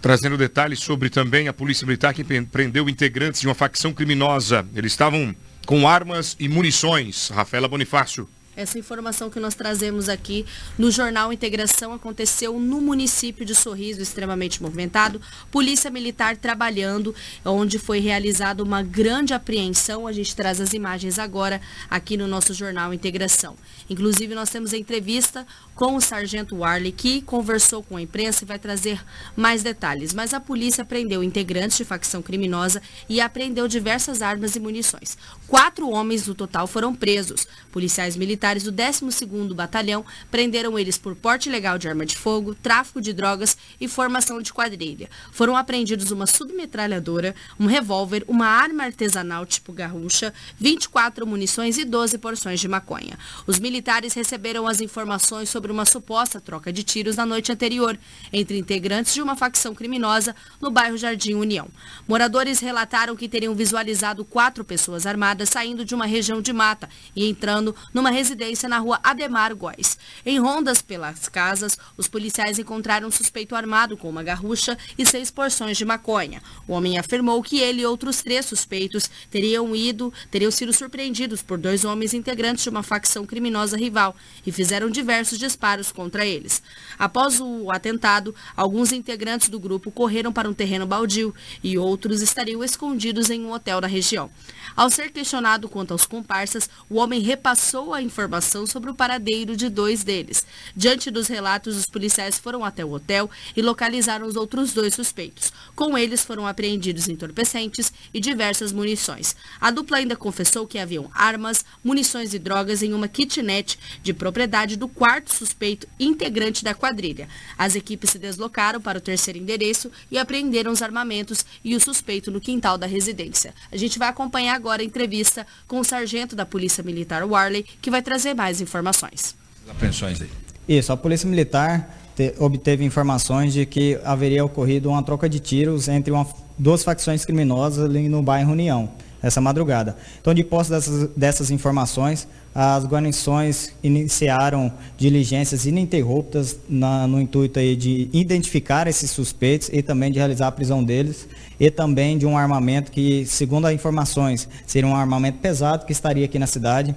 Trazendo detalhes sobre também a Polícia Militar que prendeu integrantes de uma facção criminosa. Eles estavam com armas e munições. Rafaela Bonifácio. Essa informação que nós trazemos aqui no Jornal Integração aconteceu no município de Sorriso, extremamente movimentado. Polícia Militar trabalhando, onde foi realizada uma grande apreensão. A gente traz as imagens agora aqui no nosso Jornal Integração. Inclusive, nós temos a entrevista com o Sargento Warley, que conversou com a imprensa e vai trazer mais detalhes. Mas a polícia prendeu integrantes de facção criminosa e apreendeu diversas armas e munições. Quatro homens no total foram presos. Policiais militares do 12º Batalhão prenderam eles por porte ilegal de arma de fogo, tráfico de drogas e formação de quadrilha. Foram apreendidos uma submetralhadora, um revólver, uma arma artesanal tipo garrucha, 24 munições e 12 porções de maconha. Os militares receberam as informações sobre uma suposta troca de tiros na noite anterior entre integrantes de uma facção criminosa no bairro Jardim União. Moradores relataram que teriam visualizado quatro pessoas armadas saindo de uma região de mata e entrando numa residência na rua Ademar Góes. Em rondas pelas casas, os policiais encontraram um suspeito armado com uma garrucha e seis porções de maconha. O homem afirmou que ele e outros três suspeitos teriam ido, teriam sido surpreendidos por dois homens integrantes de uma facção criminosa rival e fizeram diversos disparos contra eles. Após o atentado, alguns integrantes do grupo correram para um terreno baldio e outros estariam escondidos em um hotel na região. Ao ser questionado quanto aos comparsas, o homem repassou a informação sobre o paradeiro de dois deles. Diante dos relatos, os policiais foram até o hotel e localizaram os outros dois suspeitos. Com eles foram apreendidos entorpecentes e diversas munições. A dupla ainda confessou que haviam armas, munições e drogas em uma kitnet de propriedade do quarto suspeito integrante da quadrilha. As equipes se deslocaram para o terceiro endereço e apreenderam os armamentos e o suspeito no quintal da residência. A gente vai acompanhar agora a entrevista com o sargento da Polícia Militar Warley, que vai trazer mais informações. Apreensões aí. Isso, a Polícia Militar te, obteve informações de que haveria ocorrido uma troca de tiros entre uma, duas facções criminosas ali no bairro União, essa madrugada. Então, de posse dessas, dessas informações, as guarnições iniciaram diligências ininterruptas na, no intuito aí de identificar esses suspeitos e também de realizar a prisão deles e também de um armamento que, segundo as informações, seria um armamento pesado que estaria aqui na cidade.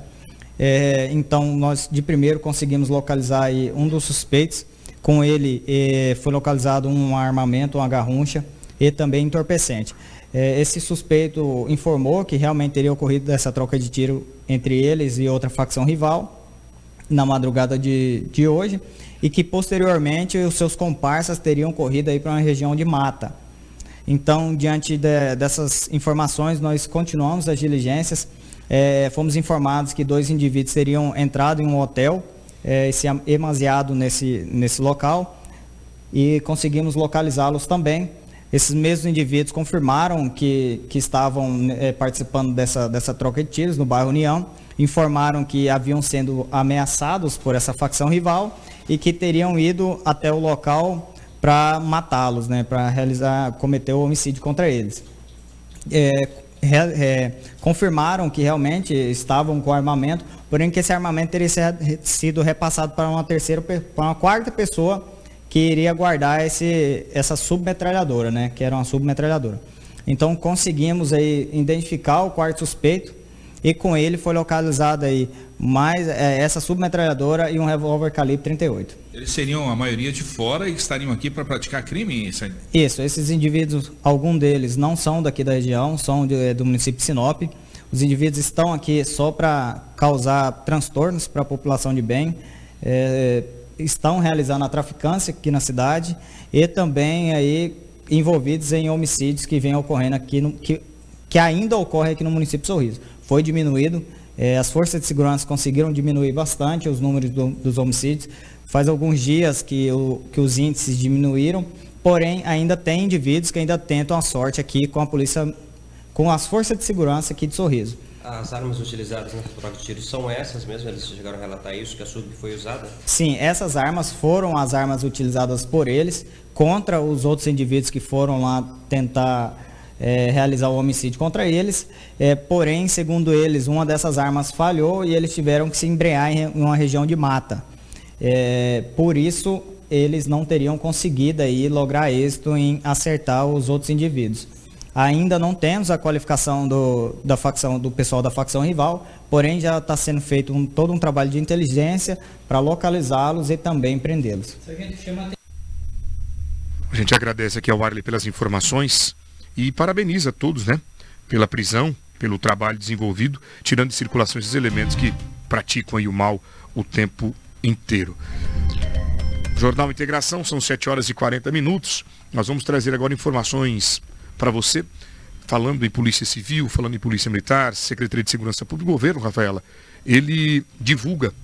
É, então, nós de primeiro conseguimos localizar aí um dos suspeitos. Com ele é, foi localizado um armamento, uma garruncha e também entorpecente. É, esse suspeito informou que realmente teria ocorrido essa troca de tiro entre eles e outra facção rival na madrugada de, de hoje e que posteriormente os seus comparsas teriam corrido aí para uma região de mata. Então, diante de, dessas informações, nós continuamos as diligências. É, fomos informados que dois indivíduos teriam entrado em um hotel é, e se emaziado nesse, nesse local e conseguimos localizá-los também. Esses mesmos indivíduos confirmaram que, que estavam é, participando dessa, dessa troca de tiros no bairro União, informaram que haviam sendo ameaçados por essa facção rival e que teriam ido até o local para matá-los, né, para realizar, cometer o homicídio contra eles. É, é, confirmaram que realmente estavam com armamento, porém que esse armamento teria sido repassado para uma terceira, para uma quarta pessoa que iria guardar esse, essa submetralhadora, né? Que era uma submetralhadora. Então conseguimos aí identificar o quarto suspeito e com ele foi localizada aí mais é, essa submetralhadora e um revólver calibre 38. Eles seriam a maioria de fora e estariam aqui para praticar crime? Isso, isso, esses indivíduos, algum deles não são daqui da região, são de, é, do município de Sinop. Os indivíduos estão aqui só para causar transtornos para a população de bem. É, estão realizando a traficância aqui na cidade e também aí envolvidos em homicídios que vêm ocorrendo aqui, no, que, que ainda ocorre aqui no município de Sorriso. Foi diminuído, é, as forças de segurança conseguiram diminuir bastante os números do, dos homicídios. Faz alguns dias que, o, que os índices diminuíram, porém ainda tem indivíduos que ainda tentam a sorte aqui com a polícia, com as forças de segurança aqui de Sorriso. As armas utilizadas na troca de tiros são essas mesmo? Eles chegaram a relatar isso, que a sub foi usada? Sim, essas armas foram as armas utilizadas por eles contra os outros indivíduos que foram lá tentar é, realizar o homicídio contra eles. É, porém, segundo eles, uma dessas armas falhou e eles tiveram que se embrear em uma região de mata. É, por isso, eles não teriam conseguido aí lograr êxito em acertar os outros indivíduos. Ainda não temos a qualificação do, da facção, do pessoal da facção rival, porém já está sendo feito um, todo um trabalho de inteligência para localizá-los e também prendê-los. A gente agradece aqui ao Arley pelas informações e parabeniza todos, né? Pela prisão, pelo trabalho desenvolvido, tirando de circulação esses elementos que praticam aí o mal o tempo inteiro. Jornal Integração, são 7 horas e 40 minutos. Nós vamos trazer agora informações para você, falando em Polícia Civil, falando em Polícia Militar, Secretaria de Segurança Pública, o governo, Rafaela, ele divulga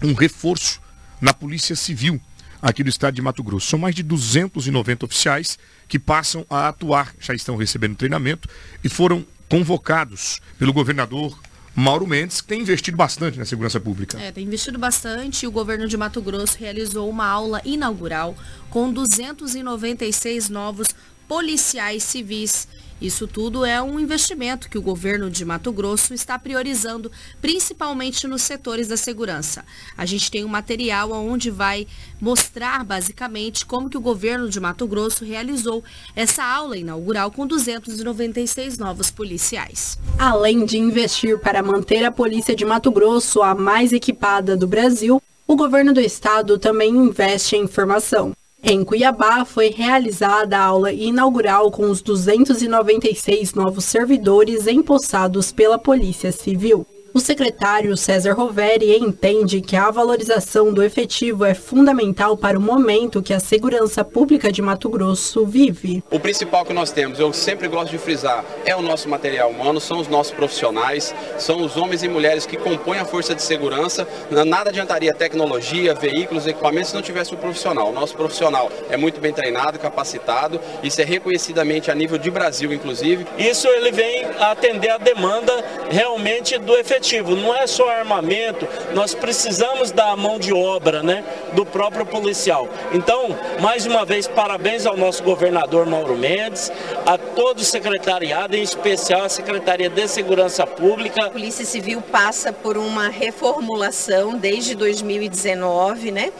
um reforço na Polícia Civil aqui do estado de Mato Grosso. São mais de 290 oficiais que passam a atuar, já estão recebendo treinamento e foram convocados pelo governador Mauro Mendes, que tem investido bastante na segurança pública. É, tem investido bastante. O governo de Mato Grosso realizou uma aula inaugural com 296 novos policiais civis isso tudo é um investimento que o governo de Mato Grosso está priorizando, principalmente nos setores da segurança. A gente tem um material onde vai mostrar basicamente como que o governo de Mato Grosso realizou essa aula inaugural com 296 novos policiais. Além de investir para manter a polícia de Mato Grosso a mais equipada do Brasil, o governo do estado também investe em formação. Em Cuiabá, foi realizada a aula inaugural com os 296 novos servidores empossados pela Polícia Civil. O secretário César Roveri entende que a valorização do efetivo é fundamental para o momento que a segurança pública de Mato Grosso vive. O principal que nós temos, eu sempre gosto de frisar, é o nosso material humano, são os nossos profissionais, são os homens e mulheres que compõem a força de segurança. Nada adiantaria tecnologia, veículos, equipamentos se não tivesse um profissional. O nosso profissional é muito bem treinado, capacitado, isso é reconhecidamente a nível de Brasil, inclusive. Isso ele vem atender a demanda realmente do efetivo não é só armamento, nós precisamos da mão de obra né, do próprio policial. Então, mais uma vez, parabéns ao nosso governador Mauro Mendes, a todo o secretariado, em especial a Secretaria de Segurança Pública. A Polícia Civil passa por uma reformulação desde 2019, né?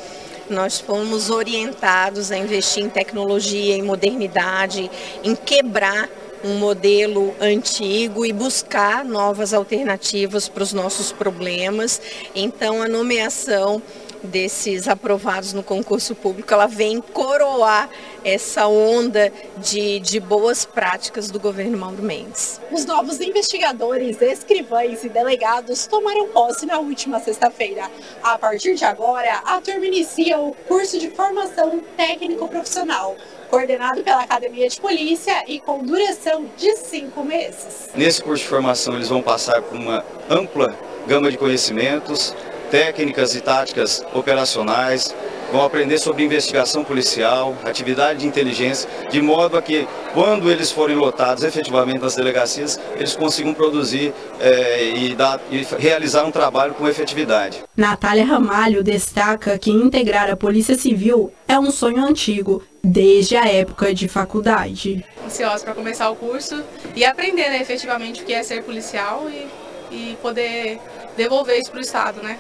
nós fomos orientados a investir em tecnologia, em modernidade, em quebrar um modelo antigo e buscar novas alternativas para os nossos problemas. Então, a nomeação desses aprovados no concurso público, ela vem coroar essa onda de, de boas práticas do governo Mauro Mendes. Os novos investigadores, escrivães e delegados tomaram posse na última sexta-feira. A partir de agora, a turma inicia o curso de formação técnico-profissional coordenado pela Academia de Polícia e com duração de cinco meses. Nesse curso de formação, eles vão passar por uma ampla gama de conhecimentos, técnicas e táticas operacionais, vão aprender sobre investigação policial, atividade de inteligência, de modo a que, quando eles forem lotados efetivamente nas delegacias, eles consigam produzir é, e, dar, e realizar um trabalho com efetividade. Natália Ramalho destaca que integrar a Polícia Civil é um sonho antigo, desde a época de faculdade. Ansiosa para começar o curso e aprender né, efetivamente o que é ser policial e, e poder devolver isso para o Estado, né?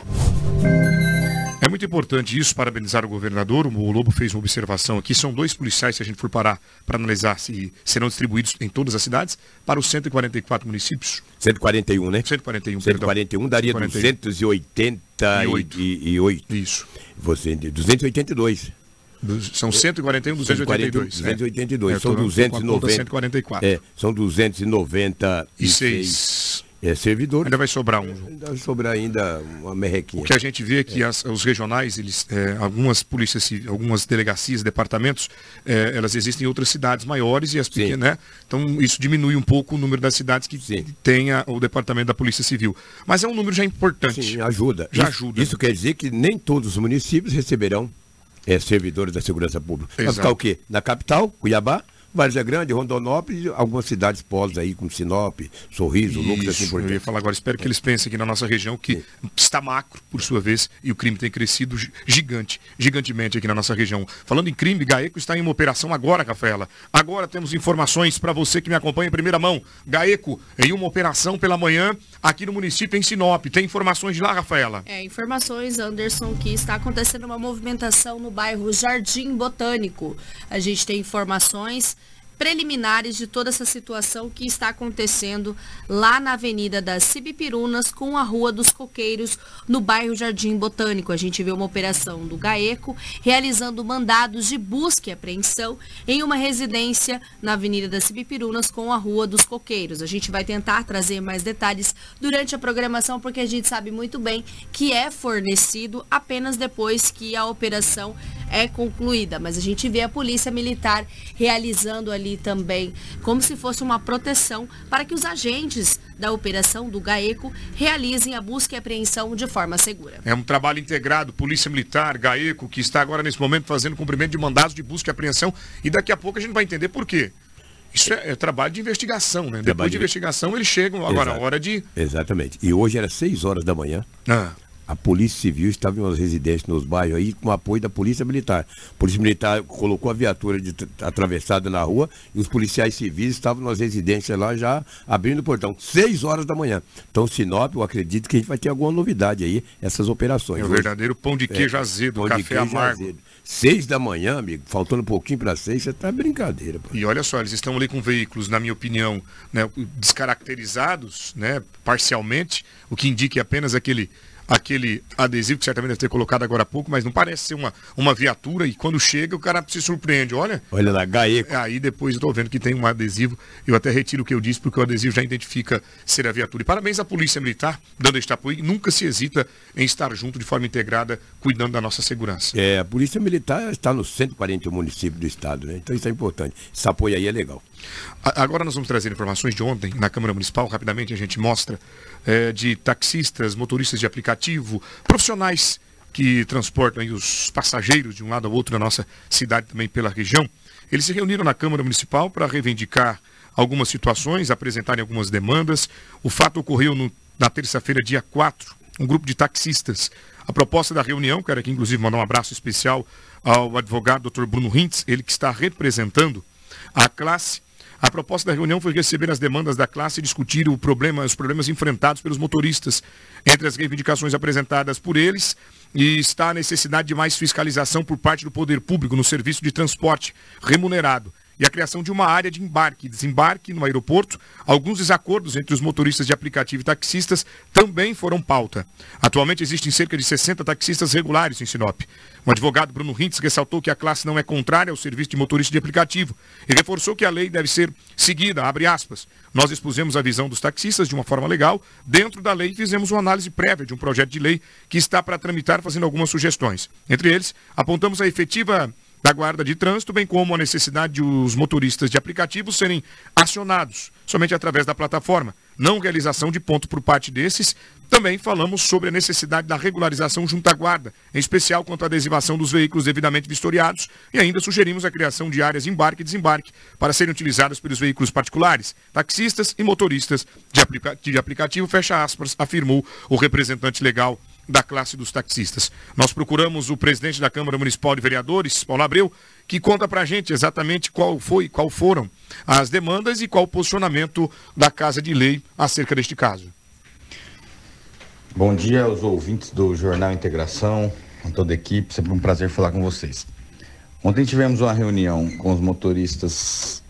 É muito importante isso, parabenizar o governador. O Lobo fez uma observação aqui. São dois policiais, se a gente for parar para analisar se serão distribuídos em todas as cidades, para os 144 municípios. 141, né? 141, 141 daria 288. Isso. Você, 282. São 141, 282. 282. Né? São 290. 144. É, são 296 é, servidores. Ainda vai sobrar um. Ainda vai sobrar ainda uma merrequinha. O que a gente vê é que é. As, os regionais, eles, é, algumas polícias, algumas delegacias, departamentos, é, elas existem em outras cidades maiores e as pequenas, né? Então isso diminui um pouco o número das cidades que Sim. tenha o departamento da Polícia Civil. Mas é um número já importante. Sim, ajuda. Já isso, ajuda. Isso quer dizer que nem todos os municípios receberão é, servidores da segurança pública. Exato. Vai ficar o quê? Na capital, Cuiabá, Várzea Grande, Rondonópolis, algumas cidades polos aí, como Sinop, Sorriso, Isso, Lucas, assim por diante. Eu ia falar agora, espero que eles pensem aqui na nossa região, que Sim. está macro, por sua vez, e o crime tem crescido gigante, gigantemente aqui na nossa região. Falando em crime, Gaeco está em uma operação agora, Rafaela. Agora temos informações para você que me acompanha em primeira mão. Gaeco, em uma operação pela manhã, aqui no município, em Sinop. Tem informações de lá, Rafaela? É, informações, Anderson, que está acontecendo uma movimentação no bairro Jardim Botânico. A gente tem informações preliminares de toda essa situação que está acontecendo lá na Avenida das Cibipirunas com a Rua dos Coqueiros, no bairro Jardim Botânico. A gente vê uma operação do GAECO realizando mandados de busca e apreensão em uma residência na Avenida das Cibipirunas com a Rua dos Coqueiros. A gente vai tentar trazer mais detalhes durante a programação porque a gente sabe muito bem que é fornecido apenas depois que a operação é concluída, mas a gente vê a Polícia Militar realizando ali também como se fosse uma proteção para que os agentes da operação do GAECO realizem a busca e apreensão de forma segura. É um trabalho integrado, Polícia Militar, GAECO, que está agora nesse momento fazendo cumprimento de mandados de busca e apreensão e daqui a pouco a gente vai entender por quê. Isso é, é trabalho de investigação, né? Trabalho Depois de investigação eles chegam, agora a hora de... Exatamente. E hoje era 6 horas da manhã. Ah a Polícia Civil estava em umas residências nos bairros aí com apoio da Polícia Militar. A Polícia Militar colocou a viatura de, atravessada na rua e os policiais civis estavam nas residências lá já abrindo o portão. Seis horas da manhã. Então, Sinop, eu acredito que a gente vai ter alguma novidade aí, essas operações. É o verdadeiro pão de queijo é, azedo, pão café amargo. Azedo. Seis da manhã, amigo, faltando um pouquinho para seis, você tá brincadeira. Pô. E olha só, eles estão ali com veículos, na minha opinião, né, descaracterizados, né, parcialmente, o que indica apenas aquele aquele adesivo que certamente deve ter colocado agora há pouco, mas não parece ser uma, uma viatura e quando chega o cara se surpreende, olha. Olha lá, Gaeco. Aí depois eu tô vendo que tem um adesivo, eu até retiro o que eu disse porque o adesivo já identifica ser a viatura. E parabéns à Polícia Militar, dando este apoio, nunca se hesita em estar junto de forma integrada, cuidando da nossa segurança. É, a Polícia Militar está nos 140 municípios do estado, né? Então isso é importante. Esse apoio aí é legal. Agora nós vamos trazer informações de ontem na Câmara Municipal, rapidamente a gente mostra é, de taxistas, motoristas de aplicativo, profissionais que transportam os passageiros de um lado ao outro da nossa cidade também pela região. Eles se reuniram na Câmara Municipal para reivindicar algumas situações, apresentarem algumas demandas. O fato ocorreu no, na terça-feira, dia 4, um grupo de taxistas. A proposta da reunião, quero aqui inclusive mandar um abraço especial ao advogado Dr. Bruno Rintz, ele que está representando a classe a proposta da reunião foi receber as demandas da classe e discutir o problema, os problemas enfrentados pelos motoristas. Entre as reivindicações apresentadas por eles, e está a necessidade de mais fiscalização por parte do poder público no serviço de transporte remunerado e a criação de uma área de embarque e desembarque no aeroporto. Alguns desacordos entre os motoristas de aplicativo e taxistas também foram pauta. Atualmente existem cerca de 60 taxistas regulares em Sinop. O advogado Bruno Rintz ressaltou que a classe não é contrária ao serviço de motorista de aplicativo e reforçou que a lei deve ser seguida, abre aspas. Nós expusemos a visão dos taxistas de uma forma legal, dentro da lei e fizemos uma análise prévia de um projeto de lei que está para tramitar fazendo algumas sugestões. Entre eles, apontamos a efetiva da Guarda de Trânsito, bem como a necessidade de os motoristas de aplicativos serem acionados somente através da plataforma, não realização de ponto por parte desses. Também falamos sobre a necessidade da regularização junto à guarda, em especial quanto à adesivação dos veículos devidamente vistoriados, e ainda sugerimos a criação de áreas embarque e desembarque para serem utilizadas pelos veículos particulares, taxistas e motoristas de, aplica de aplicativo, fecha aspas, afirmou o representante legal da classe dos taxistas. Nós procuramos o presidente da Câmara Municipal de Vereadores, Paulo Abreu, que conta para a gente exatamente qual foi, qual foram as demandas e qual o posicionamento da Casa de Lei acerca deste caso. Bom dia aos ouvintes do Jornal Integração, a toda a equipe, sempre um prazer falar com vocês. Ontem tivemos uma reunião com os motoristas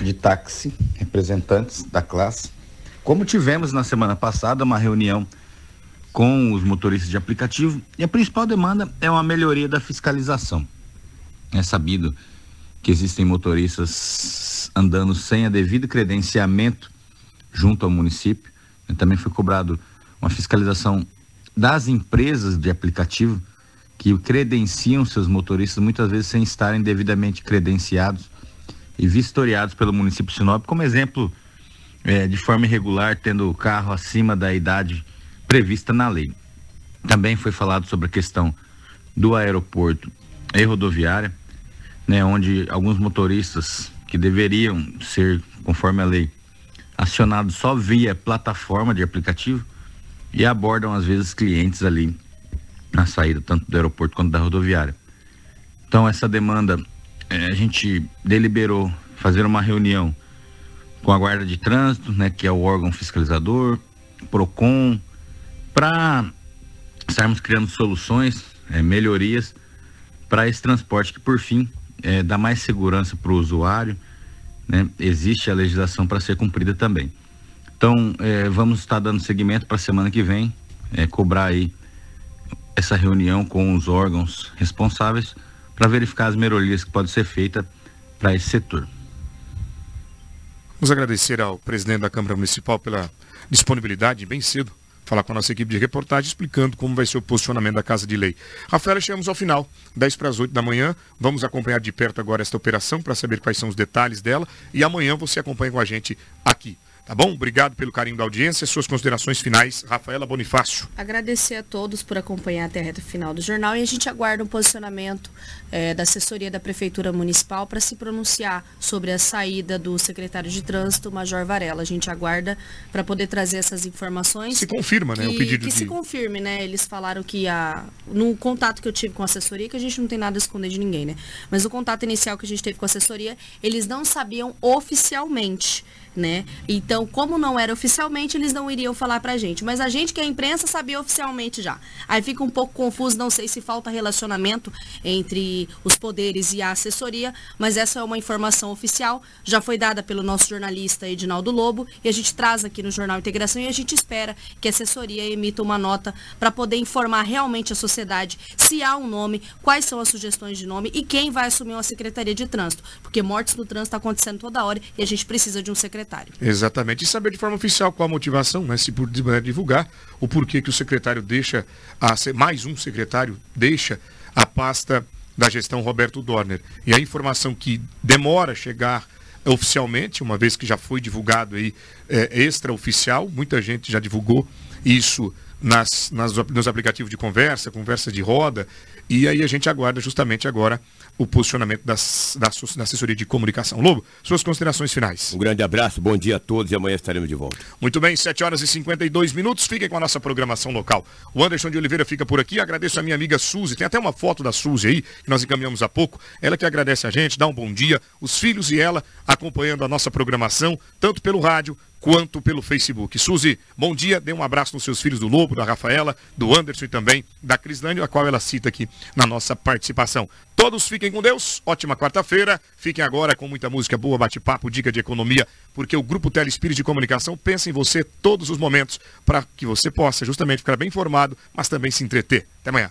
de táxi, representantes da classe, como tivemos na semana passada uma reunião com os motoristas de aplicativo e a principal demanda é uma melhoria da fiscalização. É sabido que existem motoristas andando sem a devido credenciamento junto ao município. Também foi cobrado uma fiscalização das empresas de aplicativo que credenciam seus motoristas muitas vezes sem estarem devidamente credenciados e vistoriados pelo município de Sinop, como exemplo, é, de forma irregular, tendo o carro acima da idade prevista na lei. Também foi falado sobre a questão do aeroporto e rodoviária, né, onde alguns motoristas que deveriam ser, conforme a lei, acionados só via plataforma de aplicativo e abordam às vezes clientes ali na saída tanto do aeroporto quanto da rodoviária. Então essa demanda eh, a gente deliberou fazer uma reunião com a guarda de trânsito, né, que é o órgão fiscalizador, Procon, para estarmos criando soluções, é, melhorias para esse transporte que por fim é, dá mais segurança para o usuário, né, existe a legislação para ser cumprida também. Então, é, vamos estar dando seguimento para a semana que vem, é, cobrar aí essa reunião com os órgãos responsáveis para verificar as melhorias que podem ser feitas para esse setor. Vamos agradecer ao presidente da Câmara Municipal pela disponibilidade, bem cedo, falar com a nossa equipe de reportagem, explicando como vai ser o posicionamento da Casa de Lei. Rafaela, chegamos ao final, 10 para as 8 da manhã. Vamos acompanhar de perto agora esta operação para saber quais são os detalhes dela. E amanhã você acompanha com a gente aqui. Tá bom? Obrigado pelo carinho da audiência. Suas considerações finais, Rafaela Bonifácio. Agradecer a todos por acompanhar até a reta final do jornal e a gente aguarda um posicionamento eh, da assessoria da Prefeitura Municipal para se pronunciar sobre a saída do secretário de Trânsito, Major Varela. A gente aguarda para poder trazer essas informações. Se confirma, né? Que, o pedido que de... se confirme, né? Eles falaram que a, no contato que eu tive com a assessoria, que a gente não tem nada a esconder de ninguém, né? Mas o contato inicial que a gente teve com a assessoria, eles não sabiam oficialmente né? Então, como não era oficialmente, eles não iriam falar pra gente. Mas a gente que é a imprensa sabia oficialmente já. Aí fica um pouco confuso, não sei se falta relacionamento entre os poderes e a assessoria, mas essa é uma informação oficial, já foi dada pelo nosso jornalista Edinaldo Lobo, e a gente traz aqui no Jornal Integração e a gente espera que a assessoria emita uma nota para poder informar realmente a sociedade se há um nome, quais são as sugestões de nome e quem vai assumir uma Secretaria de Trânsito. Porque mortes no trânsito está acontecendo toda hora e a gente precisa de um secretário secretário. Exatamente. E saber de forma oficial qual a motivação, né? Se por divulgar o porquê que o secretário deixa, a, mais um secretário deixa a pasta da gestão Roberto Dorner. E a informação que demora a chegar oficialmente, uma vez que já foi divulgado aí é, extraoficial, muita gente já divulgou isso nas, nas, nos aplicativos de conversa, conversa de roda, e aí a gente aguarda justamente agora o posicionamento das, da, da assessoria de comunicação. Lobo, suas considerações finais. Um grande abraço, bom dia a todos e amanhã estaremos de volta. Muito bem, 7 horas e 52 minutos. Fiquem com a nossa programação local. O Anderson de Oliveira fica por aqui. Agradeço a minha amiga Suzy. Tem até uma foto da Suzy aí, que nós encaminhamos há pouco. Ela que agradece a gente, dá um bom dia. Os filhos e ela acompanhando a nossa programação, tanto pelo rádio quanto pelo Facebook. Suzy, bom dia, dê um abraço nos seus filhos do Lobo, da Rafaela, do Anderson e também da Crislândia, a qual ela cita aqui na nossa participação. Todos fiquem com Deus, ótima quarta-feira, fiquem agora com muita música boa, bate-papo, dica de economia, porque o Grupo Telespírito de Comunicação pensa em você todos os momentos para que você possa justamente ficar bem informado, mas também se entreter. Até amanhã.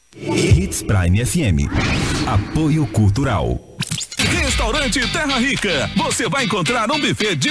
Hits Prime FM. Apoio Cultural. Restaurante Terra Rica. Você vai encontrar um buffet de